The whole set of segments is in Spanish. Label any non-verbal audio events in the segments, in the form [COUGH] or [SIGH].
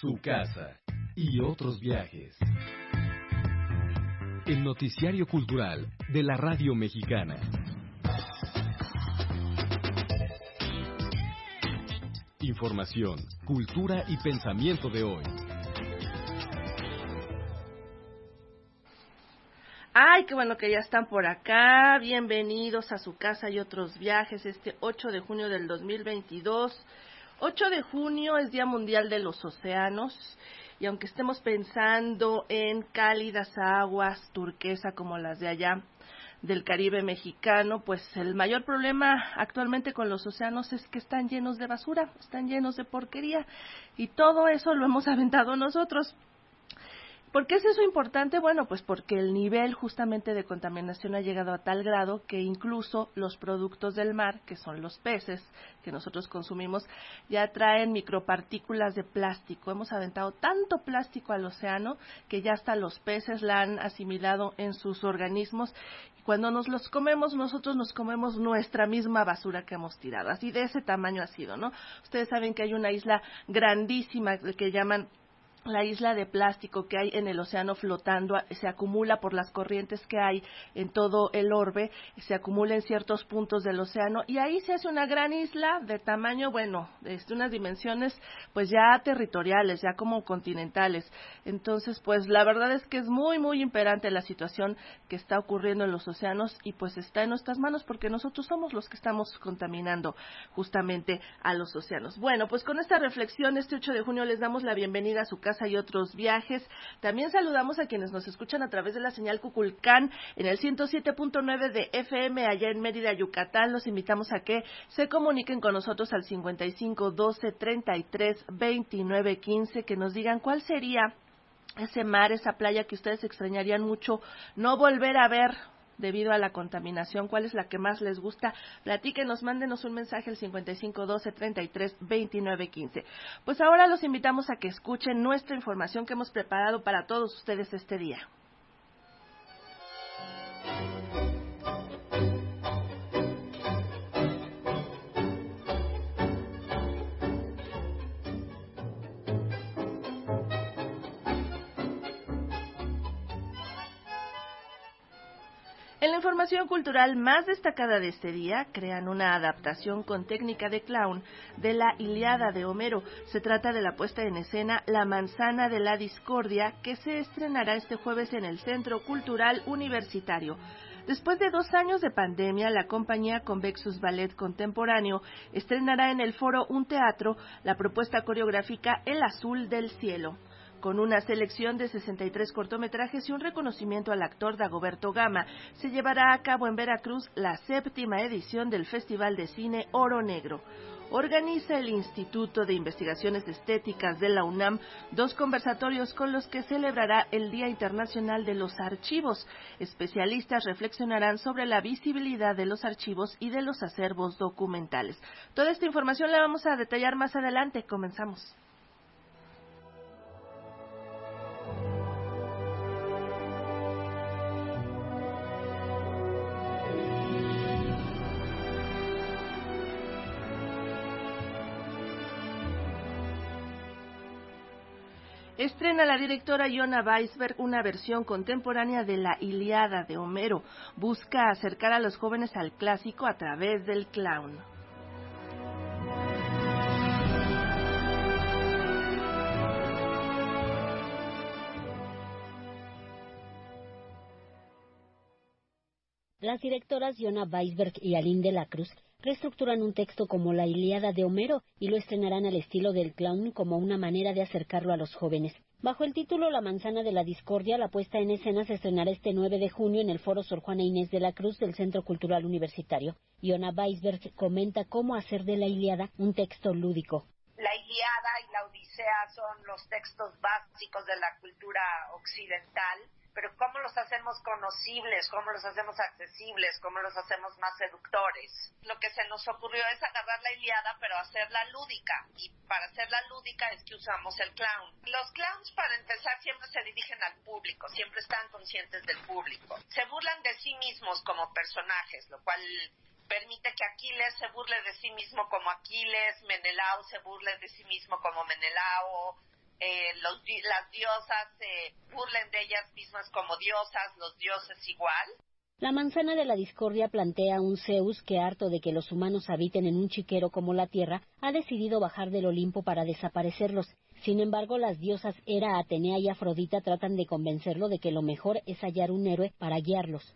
su casa y otros viajes. El noticiario cultural de la radio mexicana. Información, cultura y pensamiento de hoy. Ay, qué bueno que ya están por acá. Bienvenidos a su casa y otros viajes este 8 de junio del 2022. 8 de junio es Día Mundial de los Océanos y aunque estemos pensando en cálidas aguas turquesa como las de allá del Caribe mexicano, pues el mayor problema actualmente con los océanos es que están llenos de basura, están llenos de porquería y todo eso lo hemos [LAUGHS] aventado nosotros. ¿Por qué es eso importante? Bueno, pues porque el nivel justamente de contaminación ha llegado a tal grado que incluso los productos del mar, que son los peces que nosotros consumimos, ya traen micropartículas de plástico. Hemos aventado tanto plástico al océano que ya hasta los peces la han asimilado en sus organismos y cuando nos los comemos, nosotros nos comemos nuestra misma basura que hemos tirado. Así de ese tamaño ha sido, ¿no? Ustedes saben que hay una isla grandísima que llaman la isla de plástico que hay en el océano flotando se acumula por las corrientes que hay en todo el orbe, se acumula en ciertos puntos del océano y ahí se hace una gran isla de tamaño, bueno, de unas dimensiones pues ya territoriales, ya como continentales. Entonces, pues la verdad es que es muy, muy imperante la situación que está ocurriendo en los océanos y pues está en nuestras manos porque nosotros somos los que estamos contaminando justamente a los océanos. Bueno, pues con esta reflexión, este 8 de junio les damos la bienvenida a su casa y otros viajes. También saludamos a quienes nos escuchan a través de la señal Cuculcán en el 107.9 de FM allá en Mérida, Yucatán. Los invitamos a que se comuniquen con nosotros al 55 12 33 29 15, que nos digan cuál sería ese mar, esa playa que ustedes extrañarían mucho no volver a ver debido a la contaminación, cuál es la que más les gusta. Platíquenos, mándenos un mensaje al 5512 33 29 15. Pues ahora los invitamos a que escuchen nuestra información que hemos preparado para todos ustedes este día. Información cultural más destacada de este día, crean una adaptación con técnica de clown de la Iliada de Homero. Se trata de la puesta en escena La manzana de la discordia, que se estrenará este jueves en el Centro Cultural Universitario. Después de dos años de pandemia, la compañía Convexus Ballet Contemporáneo estrenará en el foro Un Teatro la propuesta coreográfica El Azul del Cielo con una selección de 63 cortometrajes y un reconocimiento al actor Dagoberto Gama, se llevará a cabo en Veracruz la séptima edición del Festival de Cine Oro Negro. Organiza el Instituto de Investigaciones Estéticas de la UNAM dos conversatorios con los que celebrará el Día Internacional de los Archivos. Especialistas reflexionarán sobre la visibilidad de los archivos y de los acervos documentales. Toda esta información la vamos a detallar más adelante. Comenzamos. Estrena la directora Iona Weisberg una versión contemporánea de la Iliada de Homero. Busca acercar a los jóvenes al clásico a través del clown. Las directoras Iona Weisberg y Aline de la Cruz reestructuran un texto como la Ilíada de Homero y lo estrenarán al estilo del clown como una manera de acercarlo a los jóvenes. Bajo el título La manzana de la discordia, la puesta en escena se estrenará este 9 de junio en el Foro Sor Juana Inés de la Cruz del Centro Cultural Universitario. Iona Weisberg comenta cómo hacer de la Ilíada un texto lúdico. La Ilíada y la Odisea son los textos básicos de la cultura occidental pero ¿cómo los hacemos conocibles? ¿Cómo los hacemos accesibles? ¿Cómo los hacemos más seductores? Lo que se nos ocurrió es agarrar la Iliada, pero hacerla lúdica. Y para hacerla lúdica es que usamos el clown. Los clowns, para empezar, siempre se dirigen al público, siempre están conscientes del público. Se burlan de sí mismos como personajes, lo cual permite que Aquiles se burle de sí mismo como Aquiles, Menelao se burle de sí mismo como Menelao, eh, los, las diosas se burlen de ellas mismas como diosas, los dioses igual. La manzana de la discordia plantea un Zeus que, harto de que los humanos habiten en un chiquero como la Tierra, ha decidido bajar del Olimpo para desaparecerlos. Sin embargo, las diosas Hera, Atenea y Afrodita tratan de convencerlo de que lo mejor es hallar un héroe para guiarlos.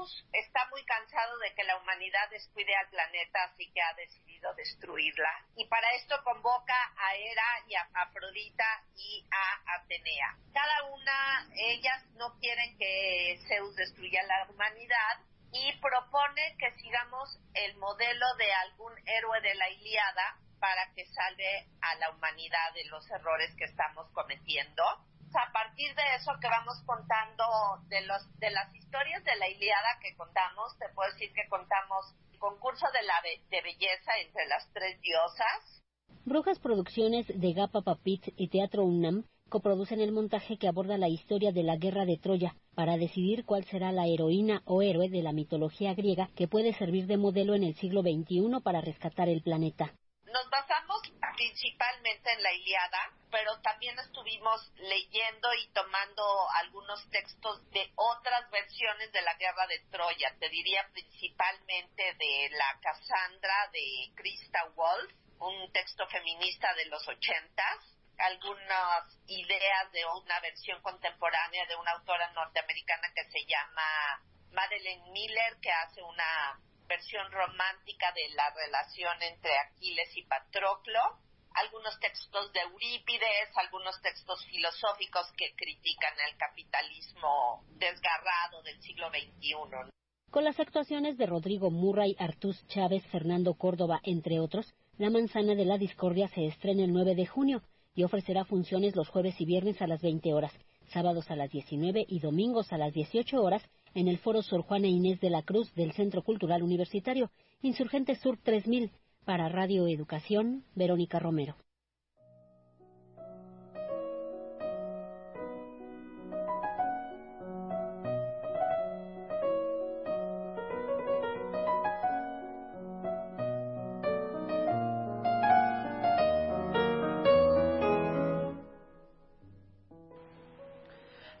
Zeus está muy cansado de que la humanidad descuide al planeta, así que ha decidido destruirla. Y para esto convoca a Hera y a Afrodita y a Atenea. Cada una, ellas no quieren que Zeus destruya la humanidad y propone que sigamos el modelo de algún héroe de la Iliada para que salve a la humanidad de los errores que estamos cometiendo a partir de eso que vamos contando de los de las historias de la Iliada que contamos, te puedo decir que contamos el concurso de la de belleza entre las tres diosas. Brujas Producciones de Gapa Papit y Teatro UNAM coproducen el montaje que aborda la historia de la guerra de Troya para decidir cuál será la heroína o héroe de la mitología griega que puede servir de modelo en el siglo XXI para rescatar el planeta. Nos basamos principalmente en la Iliada, pero también estuvimos leyendo y tomando algunos textos de otras versiones de la guerra de Troya. Te diría principalmente de la Cassandra de Krista Wolf, un texto feminista de los ochentas, algunas ideas de una versión contemporánea de una autora norteamericana que se llama Madeleine Miller, que hace una versión romántica de la relación entre Aquiles y Patroclo, algunos textos de Eurípides, algunos textos filosóficos que critican el capitalismo desgarrado del siglo XXI. Con las actuaciones de Rodrigo Murray, Artús Chávez, Fernando Córdoba, entre otros, La Manzana de la Discordia se estrena el 9 de junio y ofrecerá funciones los jueves y viernes a las 20 horas, sábados a las 19 y domingos a las 18 horas en el Foro Sor Juana Inés de la Cruz del Centro Cultural Universitario, Insurgente Sur 3000, para Radio Educación, Verónica Romero.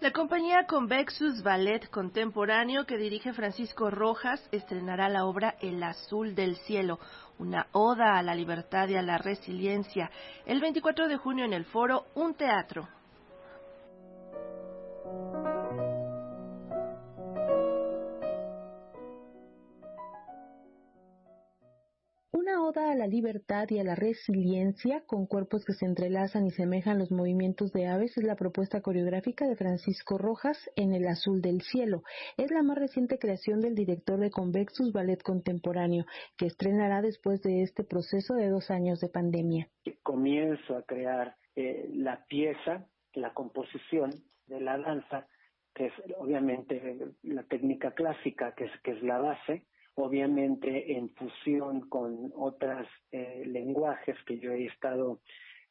La compañía Convexus Ballet Contemporáneo que dirige Francisco Rojas estrenará la obra El Azul del Cielo, una oda a la libertad y a la resiliencia, el 24 de junio en el foro Un Teatro. A la libertad y a la resiliencia con cuerpos que se entrelazan y semejan los movimientos de aves es la propuesta coreográfica de Francisco Rojas en El Azul del Cielo. Es la más reciente creación del director de Convexus Ballet Contemporáneo, que estrenará después de este proceso de dos años de pandemia. Comienzo a crear eh, la pieza, la composición de la danza, que es obviamente la técnica clásica, que es, que es la base, obviamente en fusión con otros eh, lenguajes que yo he estado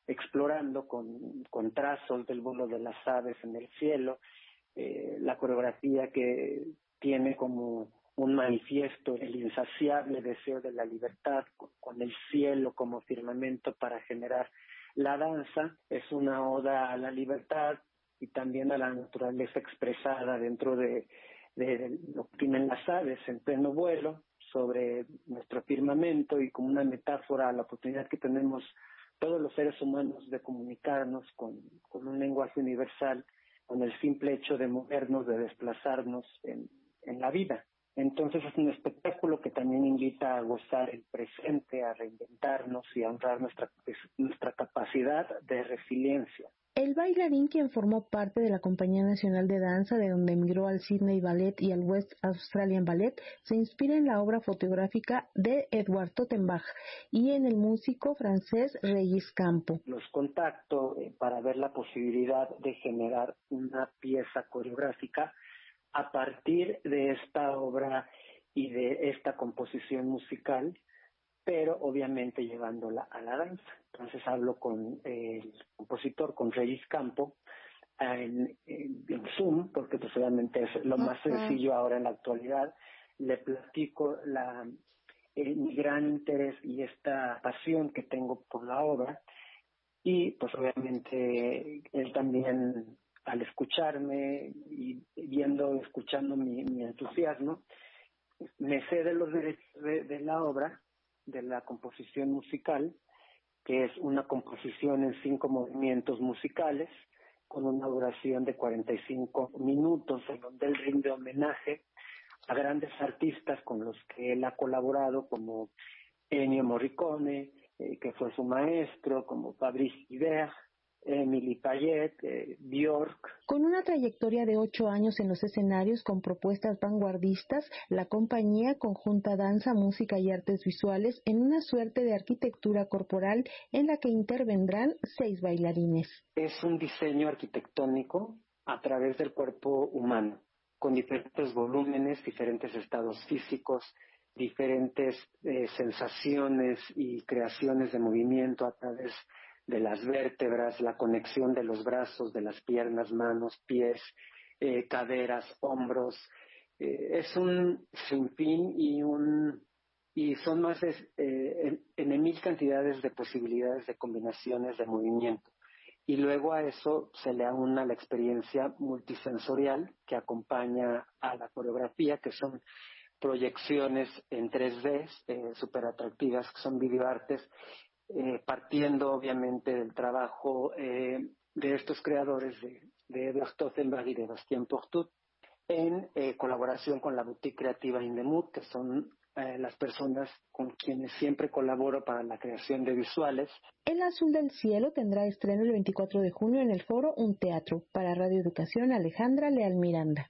explorando con, con trazos del vuelo de las aves en el cielo, eh, la coreografía que tiene como un manifiesto el insaciable deseo de la libertad con el cielo como firmamento para generar la danza, es una oda a la libertad y también a la naturaleza expresada dentro de de lo que tienen las aves en pleno vuelo sobre nuestro firmamento y como una metáfora a la oportunidad que tenemos todos los seres humanos de comunicarnos con, con un lenguaje universal, con el simple hecho de movernos, de desplazarnos en, en la vida. Entonces es un espectáculo que también invita a gozar el presente, a reinventarnos y a honrar nuestra, nuestra capacidad de resiliencia. El bailarín, quien formó parte de la Compañía Nacional de Danza, de donde emigró al Sydney Ballet y al West Australian Ballet, se inspira en la obra fotográfica de Edward Tottenbach y en el músico francés Regis Campo. Los contacto eh, para ver la posibilidad de generar una pieza coreográfica a partir de esta obra y de esta composición musical, pero obviamente llevándola a la danza. Entonces hablo con el compositor, con Regis Campo, en, Zoom, porque pues obviamente es lo más sencillo ahora en la actualidad. Le platico la, mi gran interés y esta pasión que tengo por la obra y pues obviamente él también al escucharme y viendo, escuchando mi, entusiasmo, me cede los derechos de, la obra, de la composición musical, que es una composición en cinco movimientos musicales, con una duración de 45 minutos, en donde él rinde homenaje a grandes artistas con los que él ha colaborado, como Ennio Morricone, eh, que fue su maestro, como Fabrice Ibert, Emily Payet, eh, Bjork. Con una trayectoria de ocho años en los escenarios con propuestas vanguardistas, la compañía conjunta danza, música y artes visuales en una suerte de arquitectura corporal en la que intervendrán seis bailarines. Es un diseño arquitectónico a través del cuerpo humano, con diferentes volúmenes, diferentes estados físicos, diferentes eh, sensaciones y creaciones de movimiento a través de las vértebras, la conexión de los brazos, de las piernas, manos, pies, eh, caderas, hombros. Eh, es un sinfín y un y son más de, en, mil cantidades de posibilidades de combinaciones de movimiento. Y luego a eso se le aúna la experiencia multisensorial que acompaña a la coreografía, que son proyecciones en 3D eh, súper atractivas, que son videoartes, eh, partiendo obviamente del trabajo eh, de estos creadores de, de Edward Stottenberg y de Bastien Portut, en eh, colaboración con la boutique creativa Indemut, que son las personas con quienes siempre colaboro para la creación de visuales. El Azul del Cielo tendrá estreno el 24 de junio en el foro Un Teatro. Para Radio Educación, Alejandra Leal Miranda.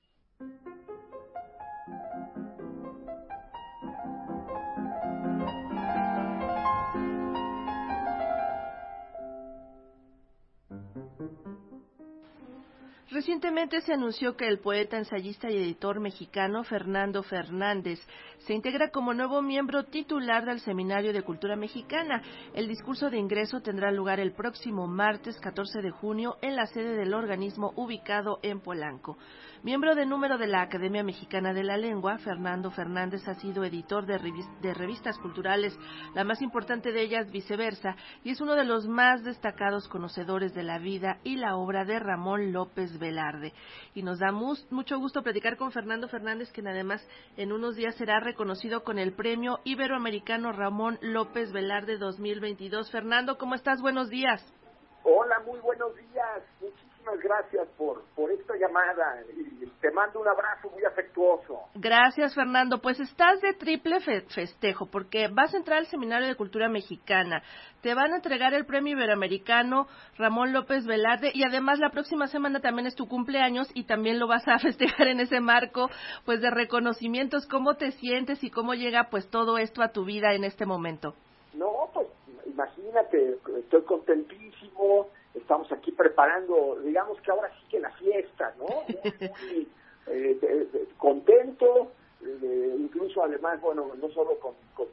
Recientemente se anunció que el poeta, ensayista y editor mexicano Fernando Fernández se integra como nuevo miembro titular del Seminario de Cultura Mexicana. El discurso de ingreso tendrá lugar el próximo martes 14 de junio en la sede del organismo ubicado en Polanco. Miembro de número de la Academia Mexicana de la Lengua, Fernando Fernández ha sido editor de, revistas culturales, la más importante de ellas Viceversa, y es uno de los más destacados conocedores de la vida y la obra de Ramón López Velarde. Y nos da mucho gusto platicar con Fernando Fernández, quien además en unos días será reconocido con el Premio Iberoamericano Ramón López Velarde 2022. Fernando, ¿cómo estás? Buenos días. Hola, muy buenos días gracias por, por esta llamada y te mando un abrazo muy afectuoso. Gracias, Fernando. Pues estás de triple festejo porque vas a entrar al Seminario de Cultura Mexicana, te van a entregar el Premio Iberoamericano Ramón López Velarde y además la próxima semana también es tu cumpleaños y también lo vas a [LAUGHS] festejar en ese marco pues de reconocimientos. ¿Cómo te sientes y cómo llega pues todo esto a tu vida en este momento? No, pues imagínate, estoy contentísimo estamos aquí preparando, digamos que ahora sí que la fiesta, ¿no? [LAUGHS] Muy, eh, contento, eh, incluso además, bueno, no solo con, con,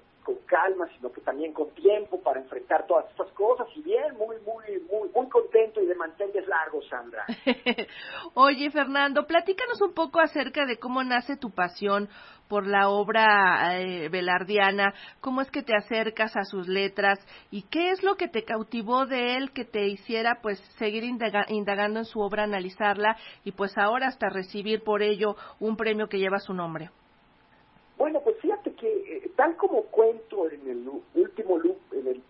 calma, sino que también con tiempo para enfrentar todas estas cosas y bien, muy, muy, muy, muy contento y de mantenerles largo, Sandra. [LAUGHS] Oye, Fernando, platícanos un poco acerca de cómo nace tu pasión por la obra eh, velardiana, cómo es que te acercas a sus letras y qué es lo que te cautivó de él que te hiciera pues seguir indagando en su obra, analizarla y pues ahora hasta recibir por ello un premio que lleva su nombre. Bueno, pues tal como cuento en el último en el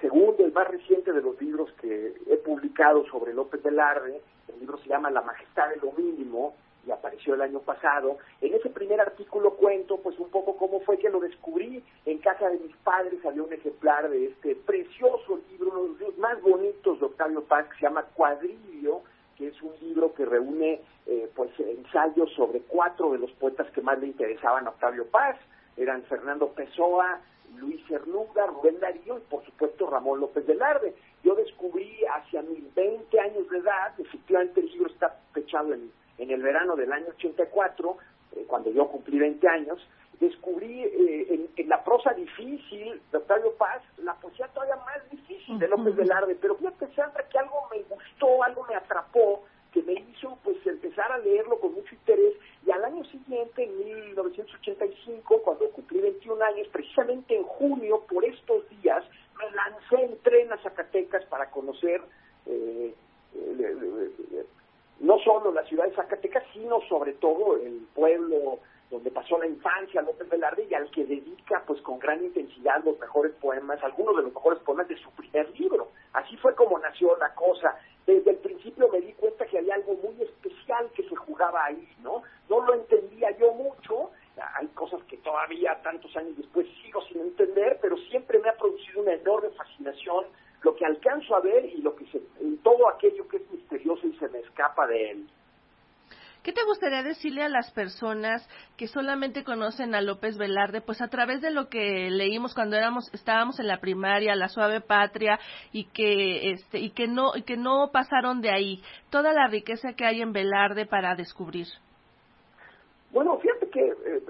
segundo, el más reciente de los libros que he publicado sobre López Velarde, el libro se llama La Majestad de lo Mínimo, y apareció el año pasado. En ese primer artículo cuento pues un poco cómo fue que lo descubrí. En casa de mis padres había un ejemplar de este precioso libro, uno de los más bonitos de Octavio Paz, que se llama Cuadrillo, que es un libro que reúne eh, pues ensayos sobre cuatro de los poetas que más le interesaban a Octavio Paz. Eran Fernando Pessoa, Luis Cernuda, Rubén Darío y por supuesto Ramón López Velarde. Yo descubrí hacia mis 20 años de edad, efectivamente el libro está fechado en en el verano del año 84, eh, cuando yo cumplí 20 años, descubrí eh, en, la prosa difícil de Octavio Paz la poesía todavía más difícil de López Velarde, pero fíjate Sandra que algo me gustó, algo me atrapó, que me hizo pues empezar a leerlo con mucho interés y al año siguiente, en 1985, cuando cumplí 21 años, precisamente en junio, por estos días, me lancé en tren a Zacatecas para conocer eh, no solo la ciudad de Zacatecas, sino sobre todo el pueblo donde pasó la infancia López Velarde y al que dedica pues con gran intensidad los mejores poemas, algunos de los mejores poemas de su primer libro. Así fue como nació la cosa. Desde el principio me di cuenta que había algo muy especial que se jugaba ahí, ¿no? No lo entendía yo mucho, hay cosas que todavía tantos años después sigo sin entender, pero siempre me ha producido una enorme fascinación lo que alcanzo a ver y lo que se, todo aquello que es misterioso y se me escapa de él. ¿Qué te gustaría decirle a las personas que solamente conocen a López Velarde, pues a través de lo que leímos cuando éramos, estábamos en la primaria, la suave patria, y que este, y que no, y que no pasaron de ahí, toda la riqueza que hay en Velarde para descubrir? Bueno, fíjate que eh,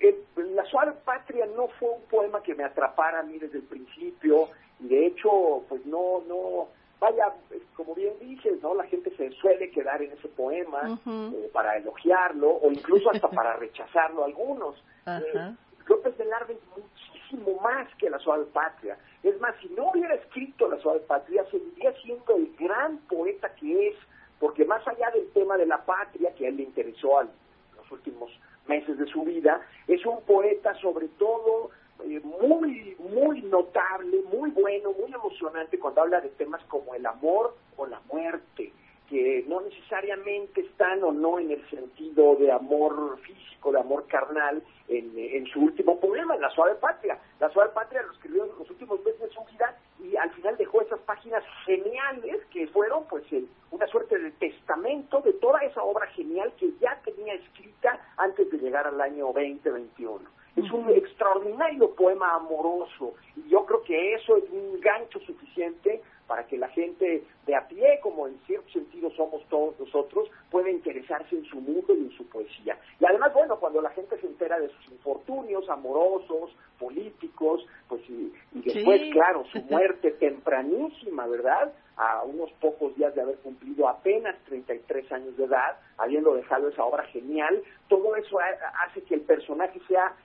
eh, La suave patria no fue un poema que me atrapara a mí desde el principio, y de hecho, pues no, no, vaya, como bien dices, ¿no? La gente se suele quedar en ese poema eh, para elogiarlo o incluso hasta para [LAUGHS] rechazarlo algunos. Eh, López Velarde es muchísimo más que la suave patria. Es más, si no hubiera escrito la suave patria, seguiría siendo el gran poeta que es, porque más allá del tema de la patria, que a él le interesó en los últimos meses de su vida, es un poeta sobre todo eh, muy, muy notable, muy bueno, muy emocionante cuando habla de temas como el amor o la muerte, que no necesariamente están o no en el sentido de amor físico, de amor carnal, en, en su último poema, La Suave Patria. La Suave Patria lo escribió en los últimos meses de su vida y al final dejó esas páginas geniales que fueron pues una suerte de testamento de toda esa obra genial que ya tenía escrita antes de llegar al año 2021. Es un extraordinario poema amoroso y yo creo que eso es un gancho suficiente para que la gente de a pie, como en cierto sentido somos todos nosotros, pueda interesarse en su mundo y en su poesía. Y además, bueno, cuando la gente se entera de sus infortunios amorosos, políticos, pues y, después, claro, su [LAUGHS] muerte tempranísima, ¿verdad? A unos pocos días de haber cumplido apenas 33 años de edad, habiendo dejado esa obra genial, todo eso hace que el personaje sea.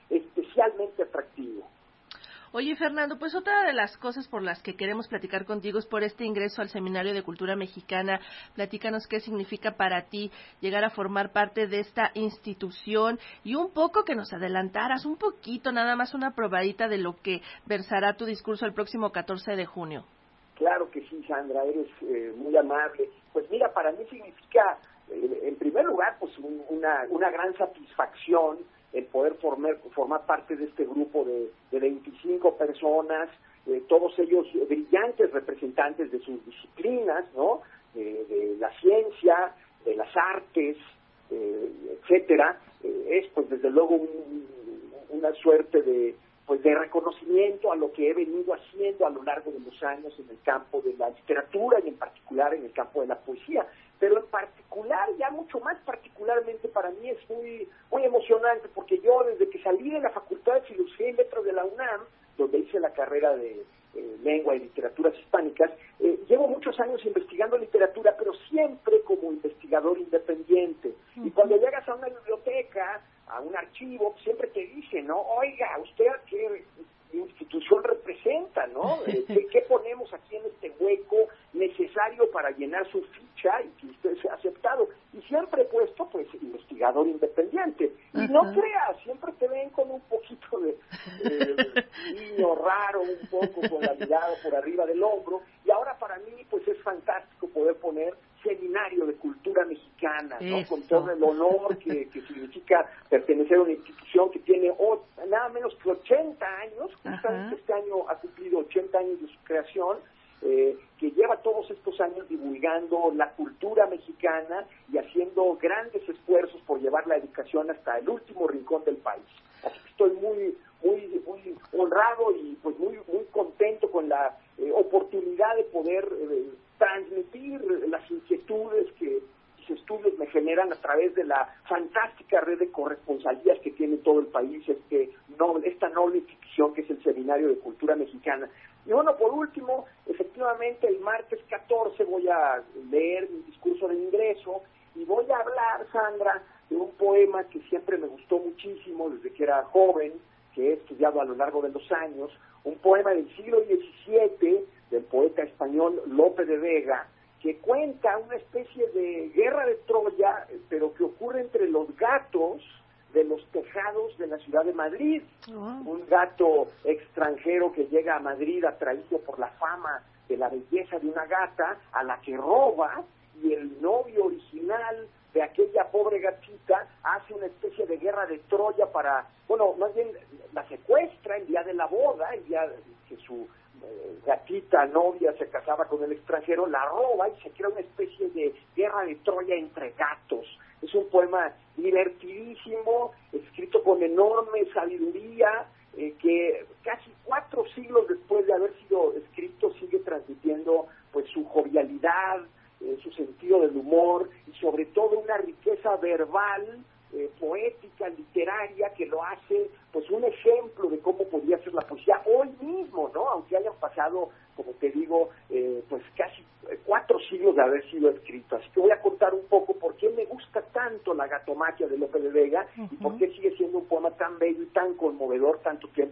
Oye, Fernando, pues otra de las cosas por las que queremos platicar contigo es por este ingreso al Seminario de Cultura Mexicana. Platícanos qué significa para ti llegar a formar parte de esta institución y un poco que nos adelantaras, un poquito, nada más una probadita de lo que versará tu discurso el próximo 14 de junio. Claro que sí, Sandra, eres eh, muy amable. Pues mira, para mí significa, eh, en primer lugar, pues una, una gran satisfacción el poder formar, formar parte de este grupo de, de 25 personas, eh, todos ellos brillantes representantes de sus disciplinas, ¿no? de la ciencia, de las artes, eh, etcétera, eh, es pues desde luego una suerte de pues de reconocimiento a lo que he venido haciendo a lo largo de los años en el campo de la literatura y en particular en el campo de la poesía pero en particular, ya mucho más particularmente para mí es muy, muy emocionante, porque yo desde que salí de la Facultad de Filosofía y Letras de la UNAM, donde hice la carrera de eh, Lengua y Literaturas Hispánicas, eh, llevo muchos años investigando literatura, pero siempre como investigador independiente. Y cuando llegas a una biblioteca, a un archivo, siempre te dicen, ¿no? Oiga, ¿usted qué institución representa, no? [LAUGHS] Eh, ¿Qué, ponemos aquí en este hueco necesario para llenar su ficha y que usted sea aceptado? Y siempre he puesto, pues, investigador independiente. Y no creas, siempre te ven con un poquito de niño raro, un poco con la mirada por arriba del hombro. Y ahora para mí, pues, es fantástico poder poner seminario de cultura mexicana, ¿no? con todo el honor que, [LAUGHS] significa pertenecer a una institución que tiene nada menos que 80 años, este año ha cumplido 80 años de su creación, eh, que lleva todos estos años divulgando la cultura mexicana y haciendo grandes esfuerzos por llevar la educación hasta el último rincón del país. Así que estoy muy, muy, muy honrado y pues muy, muy contento con la eh, oportunidad de poder eh, transmitir las inquietudes que mis estudios me generan a través de la fantástica red de corresponsalías que tiene todo el país, este, esta noble institución que es el Seminario de Cultura Mexicana. Y bueno, por último, efectivamente el martes 14 voy a leer mi discurso de ingreso y voy a hablar, Sandra, de un poema que siempre me gustó muchísimo desde que era joven, que he estudiado a lo largo de los años, un poema del siglo XVII del poeta español Lope de Vega, que cuenta una especie de guerra de Troya, pero que ocurre entre los gatos de los tejados de la ciudad de Madrid. Oh. Un gato extranjero que llega a Madrid atraído por la fama de la belleza de una gata a la que roba y el novio original de aquella pobre gatita hace una especie de guerra de Troya para, bueno, más bien la secuestra el día de la boda, el día que su eh, gatita novia se casaba con el extranjero, la roba y se crea una especie de guerra de Troya entre gatos. Es un poema divertidísimo, escrito con enorme sabiduría, eh, que casi cuatro siglos después de haber sido escrito sigue transmitiendo pues su jovialidad, eh, su sentido del humor y sobre todo una riqueza verbal, eh, poética, literaria que lo hace pues un ejemplo de cómo podría ser la poesía hoy mismo, ¿no? Aunque hayan pasado, como te digo, eh, pues casi cuatro siglos de haber sido escrito. Así que voy a contar un poco por qué me gusta tanto la gatomaquia de López de Vega y por qué sigue siendo un poema tan bello y tan conmovedor tanto tiempo.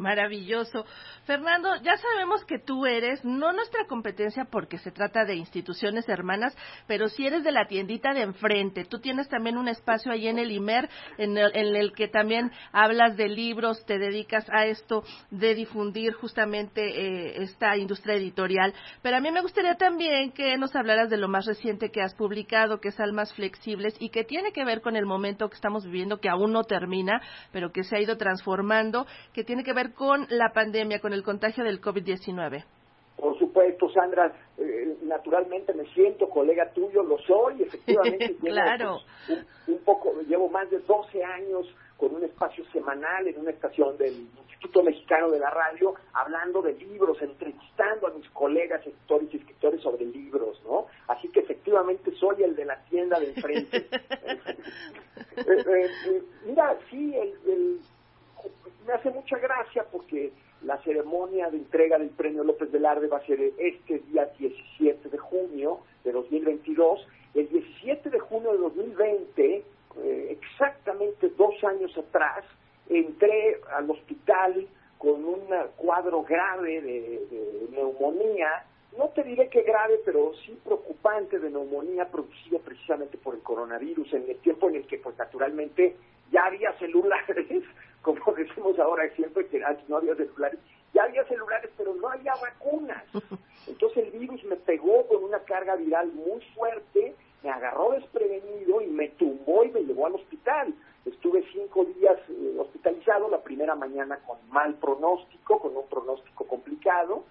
Maravilloso. Fernando, ya sabemos que tú eres no nuestra competencia porque se trata de instituciones hermanas, pero sí eres de la tiendita de enfrente. Tú tienes también un espacio ahí en el IMER en el, en el que también hablas de libros, te dedicas a esto de difundir justamente eh, esta industria editorial. Pero a mí me gustaría también que nos hablaras de lo más reciente que has publicado, que es Almas Flexibles y que tiene que ver con el momento que estamos viviendo, que aún no termina, pero que se ha ido transformando, que tiene que ver con la pandemia, con el contagio del COVID-19? Por supuesto, Sandra, eh, naturalmente me siento colega tuyo, lo soy, efectivamente. [LAUGHS] claro. Llevo, un, un, poco, llevo más de 12 años con un espacio semanal en una estación del Instituto Mexicano de la Radio, hablando de libros, entrevistando a mis colegas escritores y escritores sobre libros, ¿no? Así que efectivamente soy el de la tienda de enfrente. [LAUGHS] eh, eh, mira, sí, el, el me hace mucha gracia porque la ceremonia de entrega del premio López Velarde va a ser este día 17 de junio de 2022. El 17 de junio de 2020, eh, exactamente dos años atrás, entré al hospital con un cuadro grave de, de neumonía no te diré que grave, pero sí preocupante de neumonía producida precisamente por el coronavirus, en el tiempo en el que, pues naturalmente, ya había celulares, como [LAUGHS] decimos ahora siempre que no había celulares, ya había celulares, pero no había vacunas. [LAUGHS] Entonces el virus me pegó con una carga viral muy fuerte, me agarró desprevenido y me tumbó y me llevó al hospital. Estuve cinco días eh, hospitalizado, la primera mañana con mal pronóstico, con un pronóstico complicado,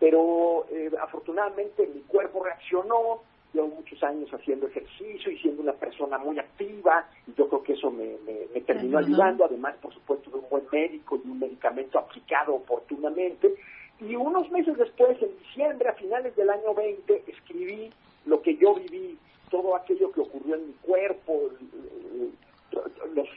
pero eh, afortunadamente mi cuerpo reaccionó, llevo muchos años haciendo ejercicio y siendo una persona muy activa y yo creo que eso me, me, me terminó ayudando, además por supuesto de un buen médico y un medicamento aplicado oportunamente. Y unos meses después, en diciembre, a finales del año 20, escribí lo que yo viví, todo aquello que ocurrió en mi cuerpo, los,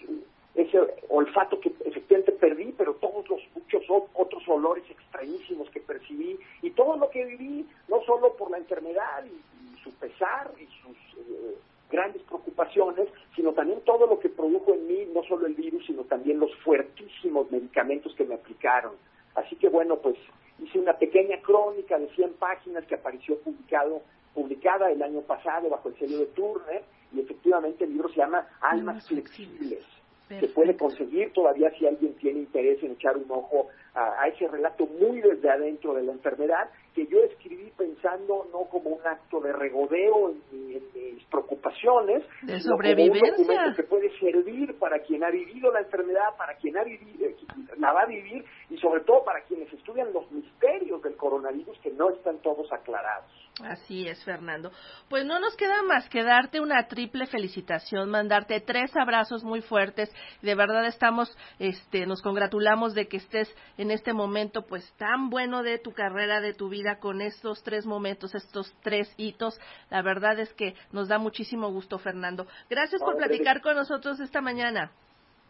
ese olfato que efectivamente perdí, pero todos los muchos otros olores extrañísimos que percibí y todo lo que viví, no solo por la enfermedad y su pesar y sus eh, grandes preocupaciones, sino también todo lo que produjo en mí, no solo el virus, sino también los fuertísimos medicamentos que me aplicaron. Así que bueno, pues hice una pequeña crónica de 100 páginas que apareció publicado, publicada el año pasado bajo el sello de Turner y efectivamente el libro se llama Almas Flexibles se puede conseguir todavía si alguien tiene interés en echar un ojo a, a, ese relato muy desde adentro de la enfermedad que yo escribí pensando no como un acto de regodeo en, en, mis preocupaciones, de sino sobrevivencia. como un documento que puede servir para quien ha vivido la enfermedad, para quien ha vivido, eh, la va a vivir y sobre todo para quienes estudian los misterios del coronavirus que no están todos aclarados. Así es, Fernando. Pues no nos queda más que darte una triple felicitación, mandarte tres abrazos muy fuertes. De verdad estamos, este, nos congratulamos de que estés en este momento, pues tan bueno de tu carrera, de tu vida, con estos tres momentos, estos tres hitos. La verdad es que nos da muchísimo gusto, Fernando. Gracias por platicar con nosotros esta mañana.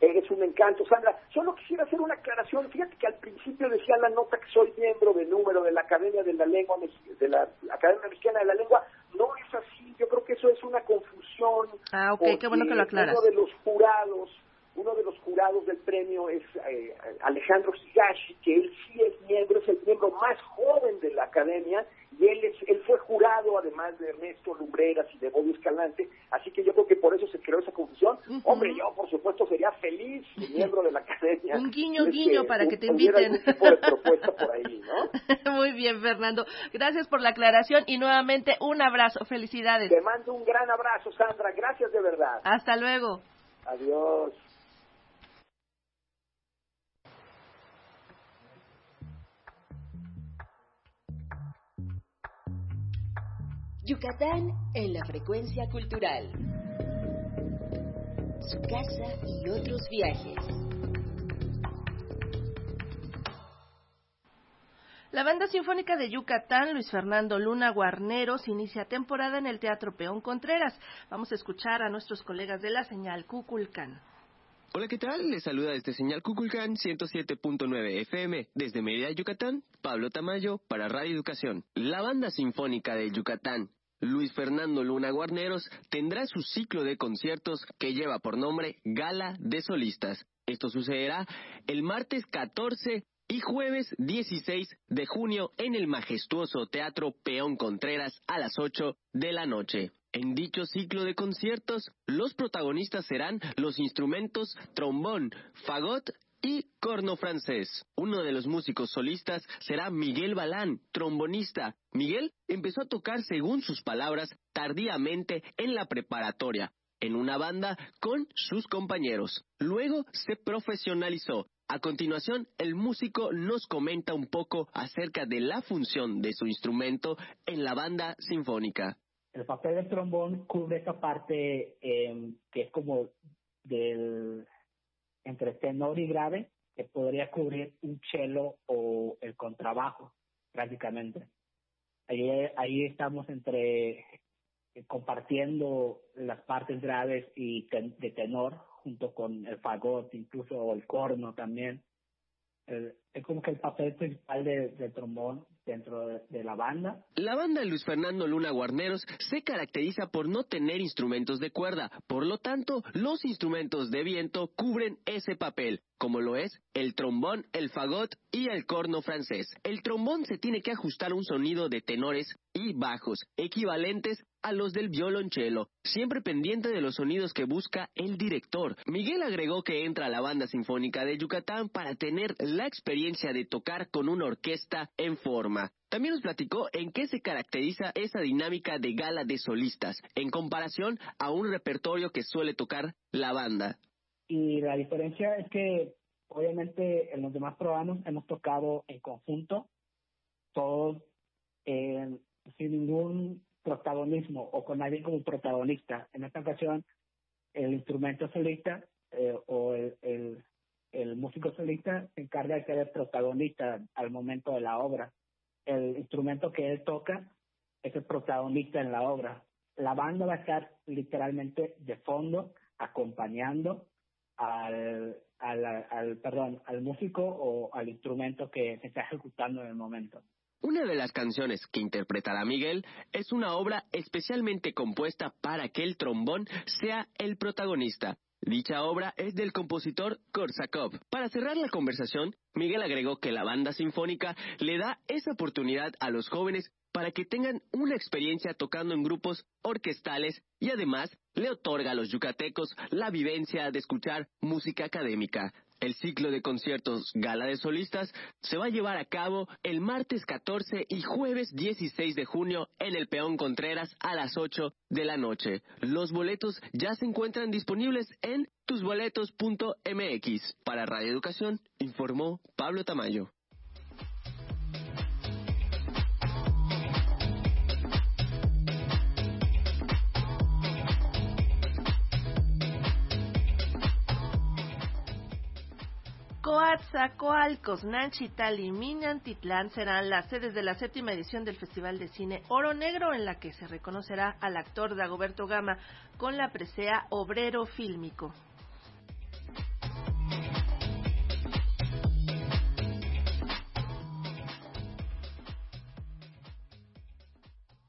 Eres un encanto, Sandra. Solo quisiera hacer una aclaración. Fíjate que al principio decía la nota que soy miembro de número de la Academia de la Lengua, de la Academia Mexicana de la Lengua. No es así. Yo creo que eso es una confusión. Ah, ok, qué bueno que lo aclaras. Uno de los jurados uno de los jurados del premio es eh, Alejandro Higashi, que él sí es miembro, es el miembro más joven de la academia, y él, es, él fue jurado además de Ernesto Lumbreras y de Bobby Escalante, así que yo creo que por eso se creó esa confusión. Hombre, yo por supuesto sería feliz miembro de la academia. Un guiño, guiño para que te inviten. tipo de propuesta por ahí, ¿no? [LAUGHS] Muy bien, Fernando. Gracias por la aclaración y nuevamente un abrazo. Felicidades. Te mando un gran abrazo, Sandra. Gracias de verdad. Hasta luego. Adiós. Yucatán en la frecuencia cultural. Su casa y otros viajes. La Banda Sinfónica de Yucatán, Luis Fernando Luna Guarneros, inicia temporada en el Teatro Peón Contreras. Vamos a escuchar a nuestros colegas de la señal Cuculcán. Hola, ¿qué tal? Les saluda desde Señal Cuculcán 107.9 FM desde Mérida, Yucatán, Pablo Tamayo para Radio Educación. La Banda Sinfónica de Yucatán, Luis Fernando Luna Guarneros, tendrá su ciclo de conciertos que lleva por nombre Gala de Solistas. Esto sucederá el martes 14 y jueves 16 de junio en el majestuoso Teatro Peón Contreras a las 8 de la noche. En dicho ciclo de conciertos, los protagonistas serán los instrumentos trombón, fagot y corno francés. Uno de los músicos solistas será Miguel Balán, trombonista. Miguel empezó a tocar, según sus palabras, tardíamente en la preparatoria, en una banda con sus compañeros. Luego se profesionalizó a continuación, el músico nos comenta un poco acerca de la función de su instrumento en la banda sinfónica. El papel del trombón cubre esa parte em, que es como del entre tenor y grave, que podría cubrir un cello o el contrabajo, prácticamente. Ahí, ahí estamos entre compartiendo las partes graves y de tenor junto con el fagot, incluso el corno también. es como que el papel principal de, trombón dentro de, la banda. La banda Luis Fernando Luna Guarneros se caracteriza por no tener instrumentos de cuerda, por lo tanto, los instrumentos de viento cubren ese papel, como lo es el trombón, el fagot y el corno francés. El trombón se tiene que ajustar a un sonido de tenores y bajos, equivalentes a los del violonchelo, siempre pendiente de los sonidos que busca el director. Miguel agregó que entra a la banda sinfónica de Yucatán para tener la experiencia de tocar con una orquesta en forma. También nos platicó en qué se caracteriza esa dinámica de gala de solistas, en comparación a un repertorio que suele tocar la banda. Y la diferencia es que, obviamente, en los demás programas hemos tocado en conjunto, todos sin ningún protagonismo o con alguien como protagonista. En esta ocasión, el instrumento solista eh, o el, el, músico solista se encarga de ser el protagonista al momento de la obra. El instrumento que él toca es el protagonista en la obra. La banda va a estar literalmente de fondo acompañando al, al, al, perdón, al músico o al instrumento que se está ejecutando en el momento. Una de las canciones que interpretará Miguel es una obra especialmente compuesta para que el trombón sea el protagonista. Dicha obra es del compositor Korsakov. Para cerrar la conversación, Miguel agregó que la banda sinfónica le da esa oportunidad a los jóvenes para que tengan una experiencia tocando en grupos orquestales y además le otorga a los yucatecos la vivencia de escuchar música académica. El ciclo de conciertos Gala de Solistas se va a llevar a cabo el martes 14 y jueves 16 de junio en el Peón Contreras a las 8 de la noche. Los boletos ya se encuentran disponibles en tusboletos.mx. Para Radio Educación, informó Pablo Tamayo. Coatzacoalcos, Nanchital y Minantitlán serán las sedes de la séptima edición del Festival de Cine Oro Negro, en la que se reconocerá al actor Dagoberto Gama con la presea Obrero Fílmico.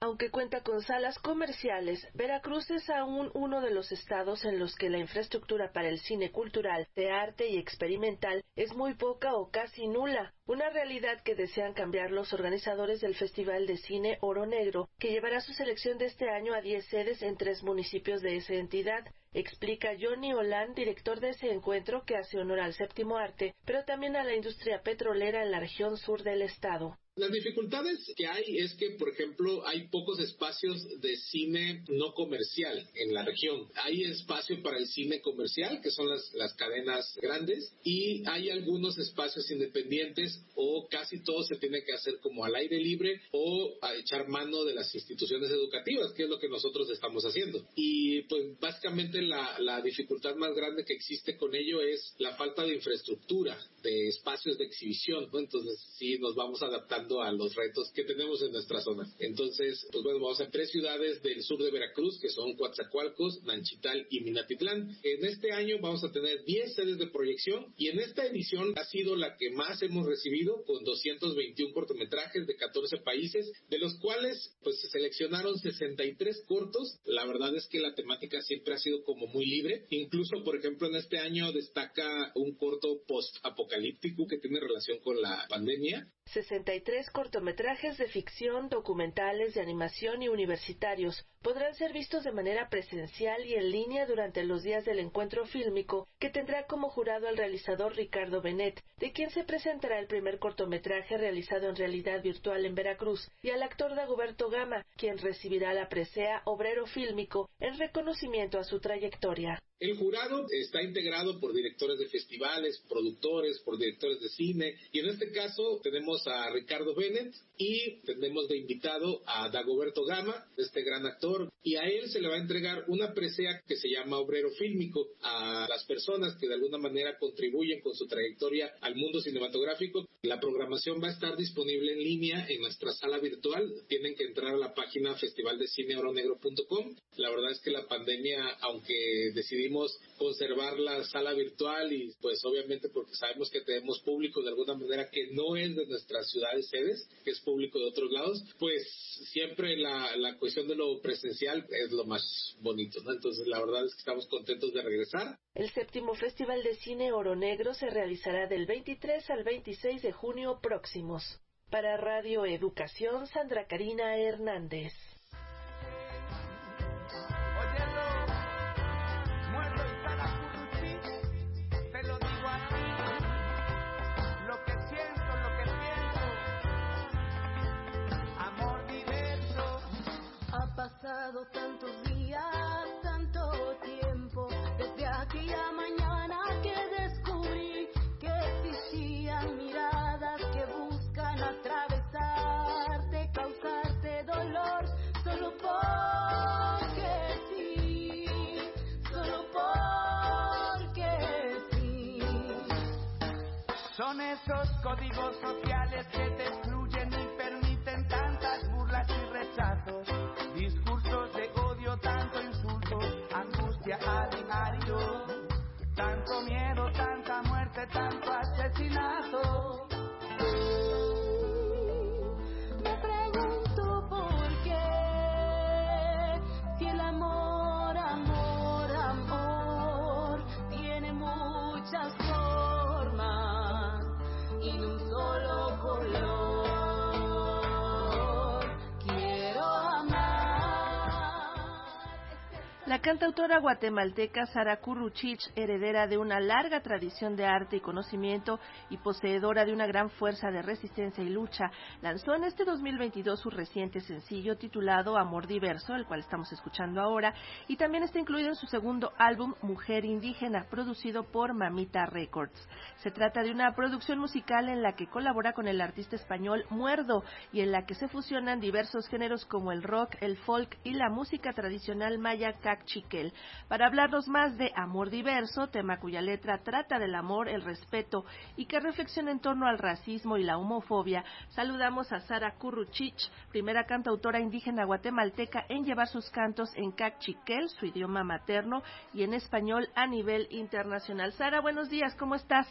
Aunque cuenta con salas comerciales, Veracruz es aún uno de los estados en los que la infraestructura para el cine cultural, de arte y experimental es muy poca o casi nula, una realidad que desean cambiar los organizadores del Festival de Cine Oro Negro, que llevará su selección de este año a 10 sedes en tres municipios de esa entidad. Explica Johnny Olan, director de ese encuentro que hace honor al séptimo arte, pero también a la industria petrolera en la región sur del estado. Las dificultades que hay es que, por ejemplo, hay pocos espacios de cine no comercial en la región. Hay espacio para el cine comercial, que son las, las cadenas grandes, y hay algunos espacios independientes o casi todo se tiene que hacer como al aire libre o a echar mano de las instituciones educativas, que es lo que nosotros estamos haciendo. Y pues básicamente la, la dificultad más grande que existe con ello es la falta de infraestructura, de espacios de exhibición. Entonces sí nos vamos adaptando a los retos que tenemos en nuestra zona. Entonces, pues bueno, vamos a tres ciudades del sur de Veracruz, que son Coatzacoalcos, Nanchital y Minatitlán. En este año vamos a tener 10 sedes de proyección y en esta edición ha sido la que más hemos recibido, con 221 cortometrajes de 14 países, de los cuales pues se seleccionaron 63 cortos. La verdad es que la temática siempre ha sido como muy libre. Incluso, por ejemplo, en este año destaca un corto post-apocalíptico que tiene relación con la pandemia 63 cortometrajes de ficción, documentales, de animación y universitarios podrán ser vistos de manera presencial y en línea durante los días del encuentro fílmico que tendrá como jurado al realizador Ricardo Benet, de quien se presentará el primer cortometraje realizado en realidad virtual en Veracruz, y al actor Dagoberto Gama, quien recibirá la presea Obrero Fílmico en reconocimiento a su trayectoria. El jurado está integrado por directores de festivales, productores, por directores de cine, y en este caso tenemos a Ricardo Agreement y tenemos de invitado a Dagoberto Gama, este gran actor, y a él se le va a entregar una presea que se llama Obrero Fílmico a las personas que de alguna manera contribuyen con su trayectoria al mundo cinematográfico. La programación va a estar disponible en línea en nuestra sala virtual. Tienen que entrar a la página festivaldecineoronegro.com. La verdad es que la pandemia, aunque decidimos conservar la sala virtual y pues obviamente porque sabemos que tenemos público de alguna manera que no es de nuestras ciudades sedes, que es público de otros lados, pues siempre la, la cuestión de lo presencial es lo más bonito, ¿no? Entonces la verdad es que estamos contentos de regresar. El séptimo Festival de Cine Oro Negro se realizará del 23 al 26 de junio próximos. Para Radio Educación, Sandra Karina Hernández. Pasado tantos días, tanto tiempo, desde aquella mañana que descubrí que existían miradas que buscan atravesarte, causarte dolor, solo porque sí, solo porque sí. Son esos códigos sociales tanto asesinato. La cantautora guatemalteca Sara Curruchich, heredera de una larga tradición de arte y conocimiento y poseedora de una gran fuerza de resistencia y lucha, lanzó en este 2022 su reciente sencillo titulado Amor Diverso, el cual estamos escuchando ahora, y también está incluido en su segundo álbum Mujer Indígena, producido por Mamita Records. Se trata de una producción musical en la que colabora con el artista español Muerdo y en la que se fusionan diversos géneros como el rock, el folk y la música tradicional maya Chiquel, para hablarnos más de Amor Diverso, tema cuya letra trata del amor, el respeto y que reflexiona en torno al racismo y la homofobia. Saludamos a Sara Curruchich, primera cantautora indígena guatemalteca en llevar sus cantos en Cachiquel, su idioma materno, y en español a nivel internacional. Sara, buenos días, ¿cómo estás?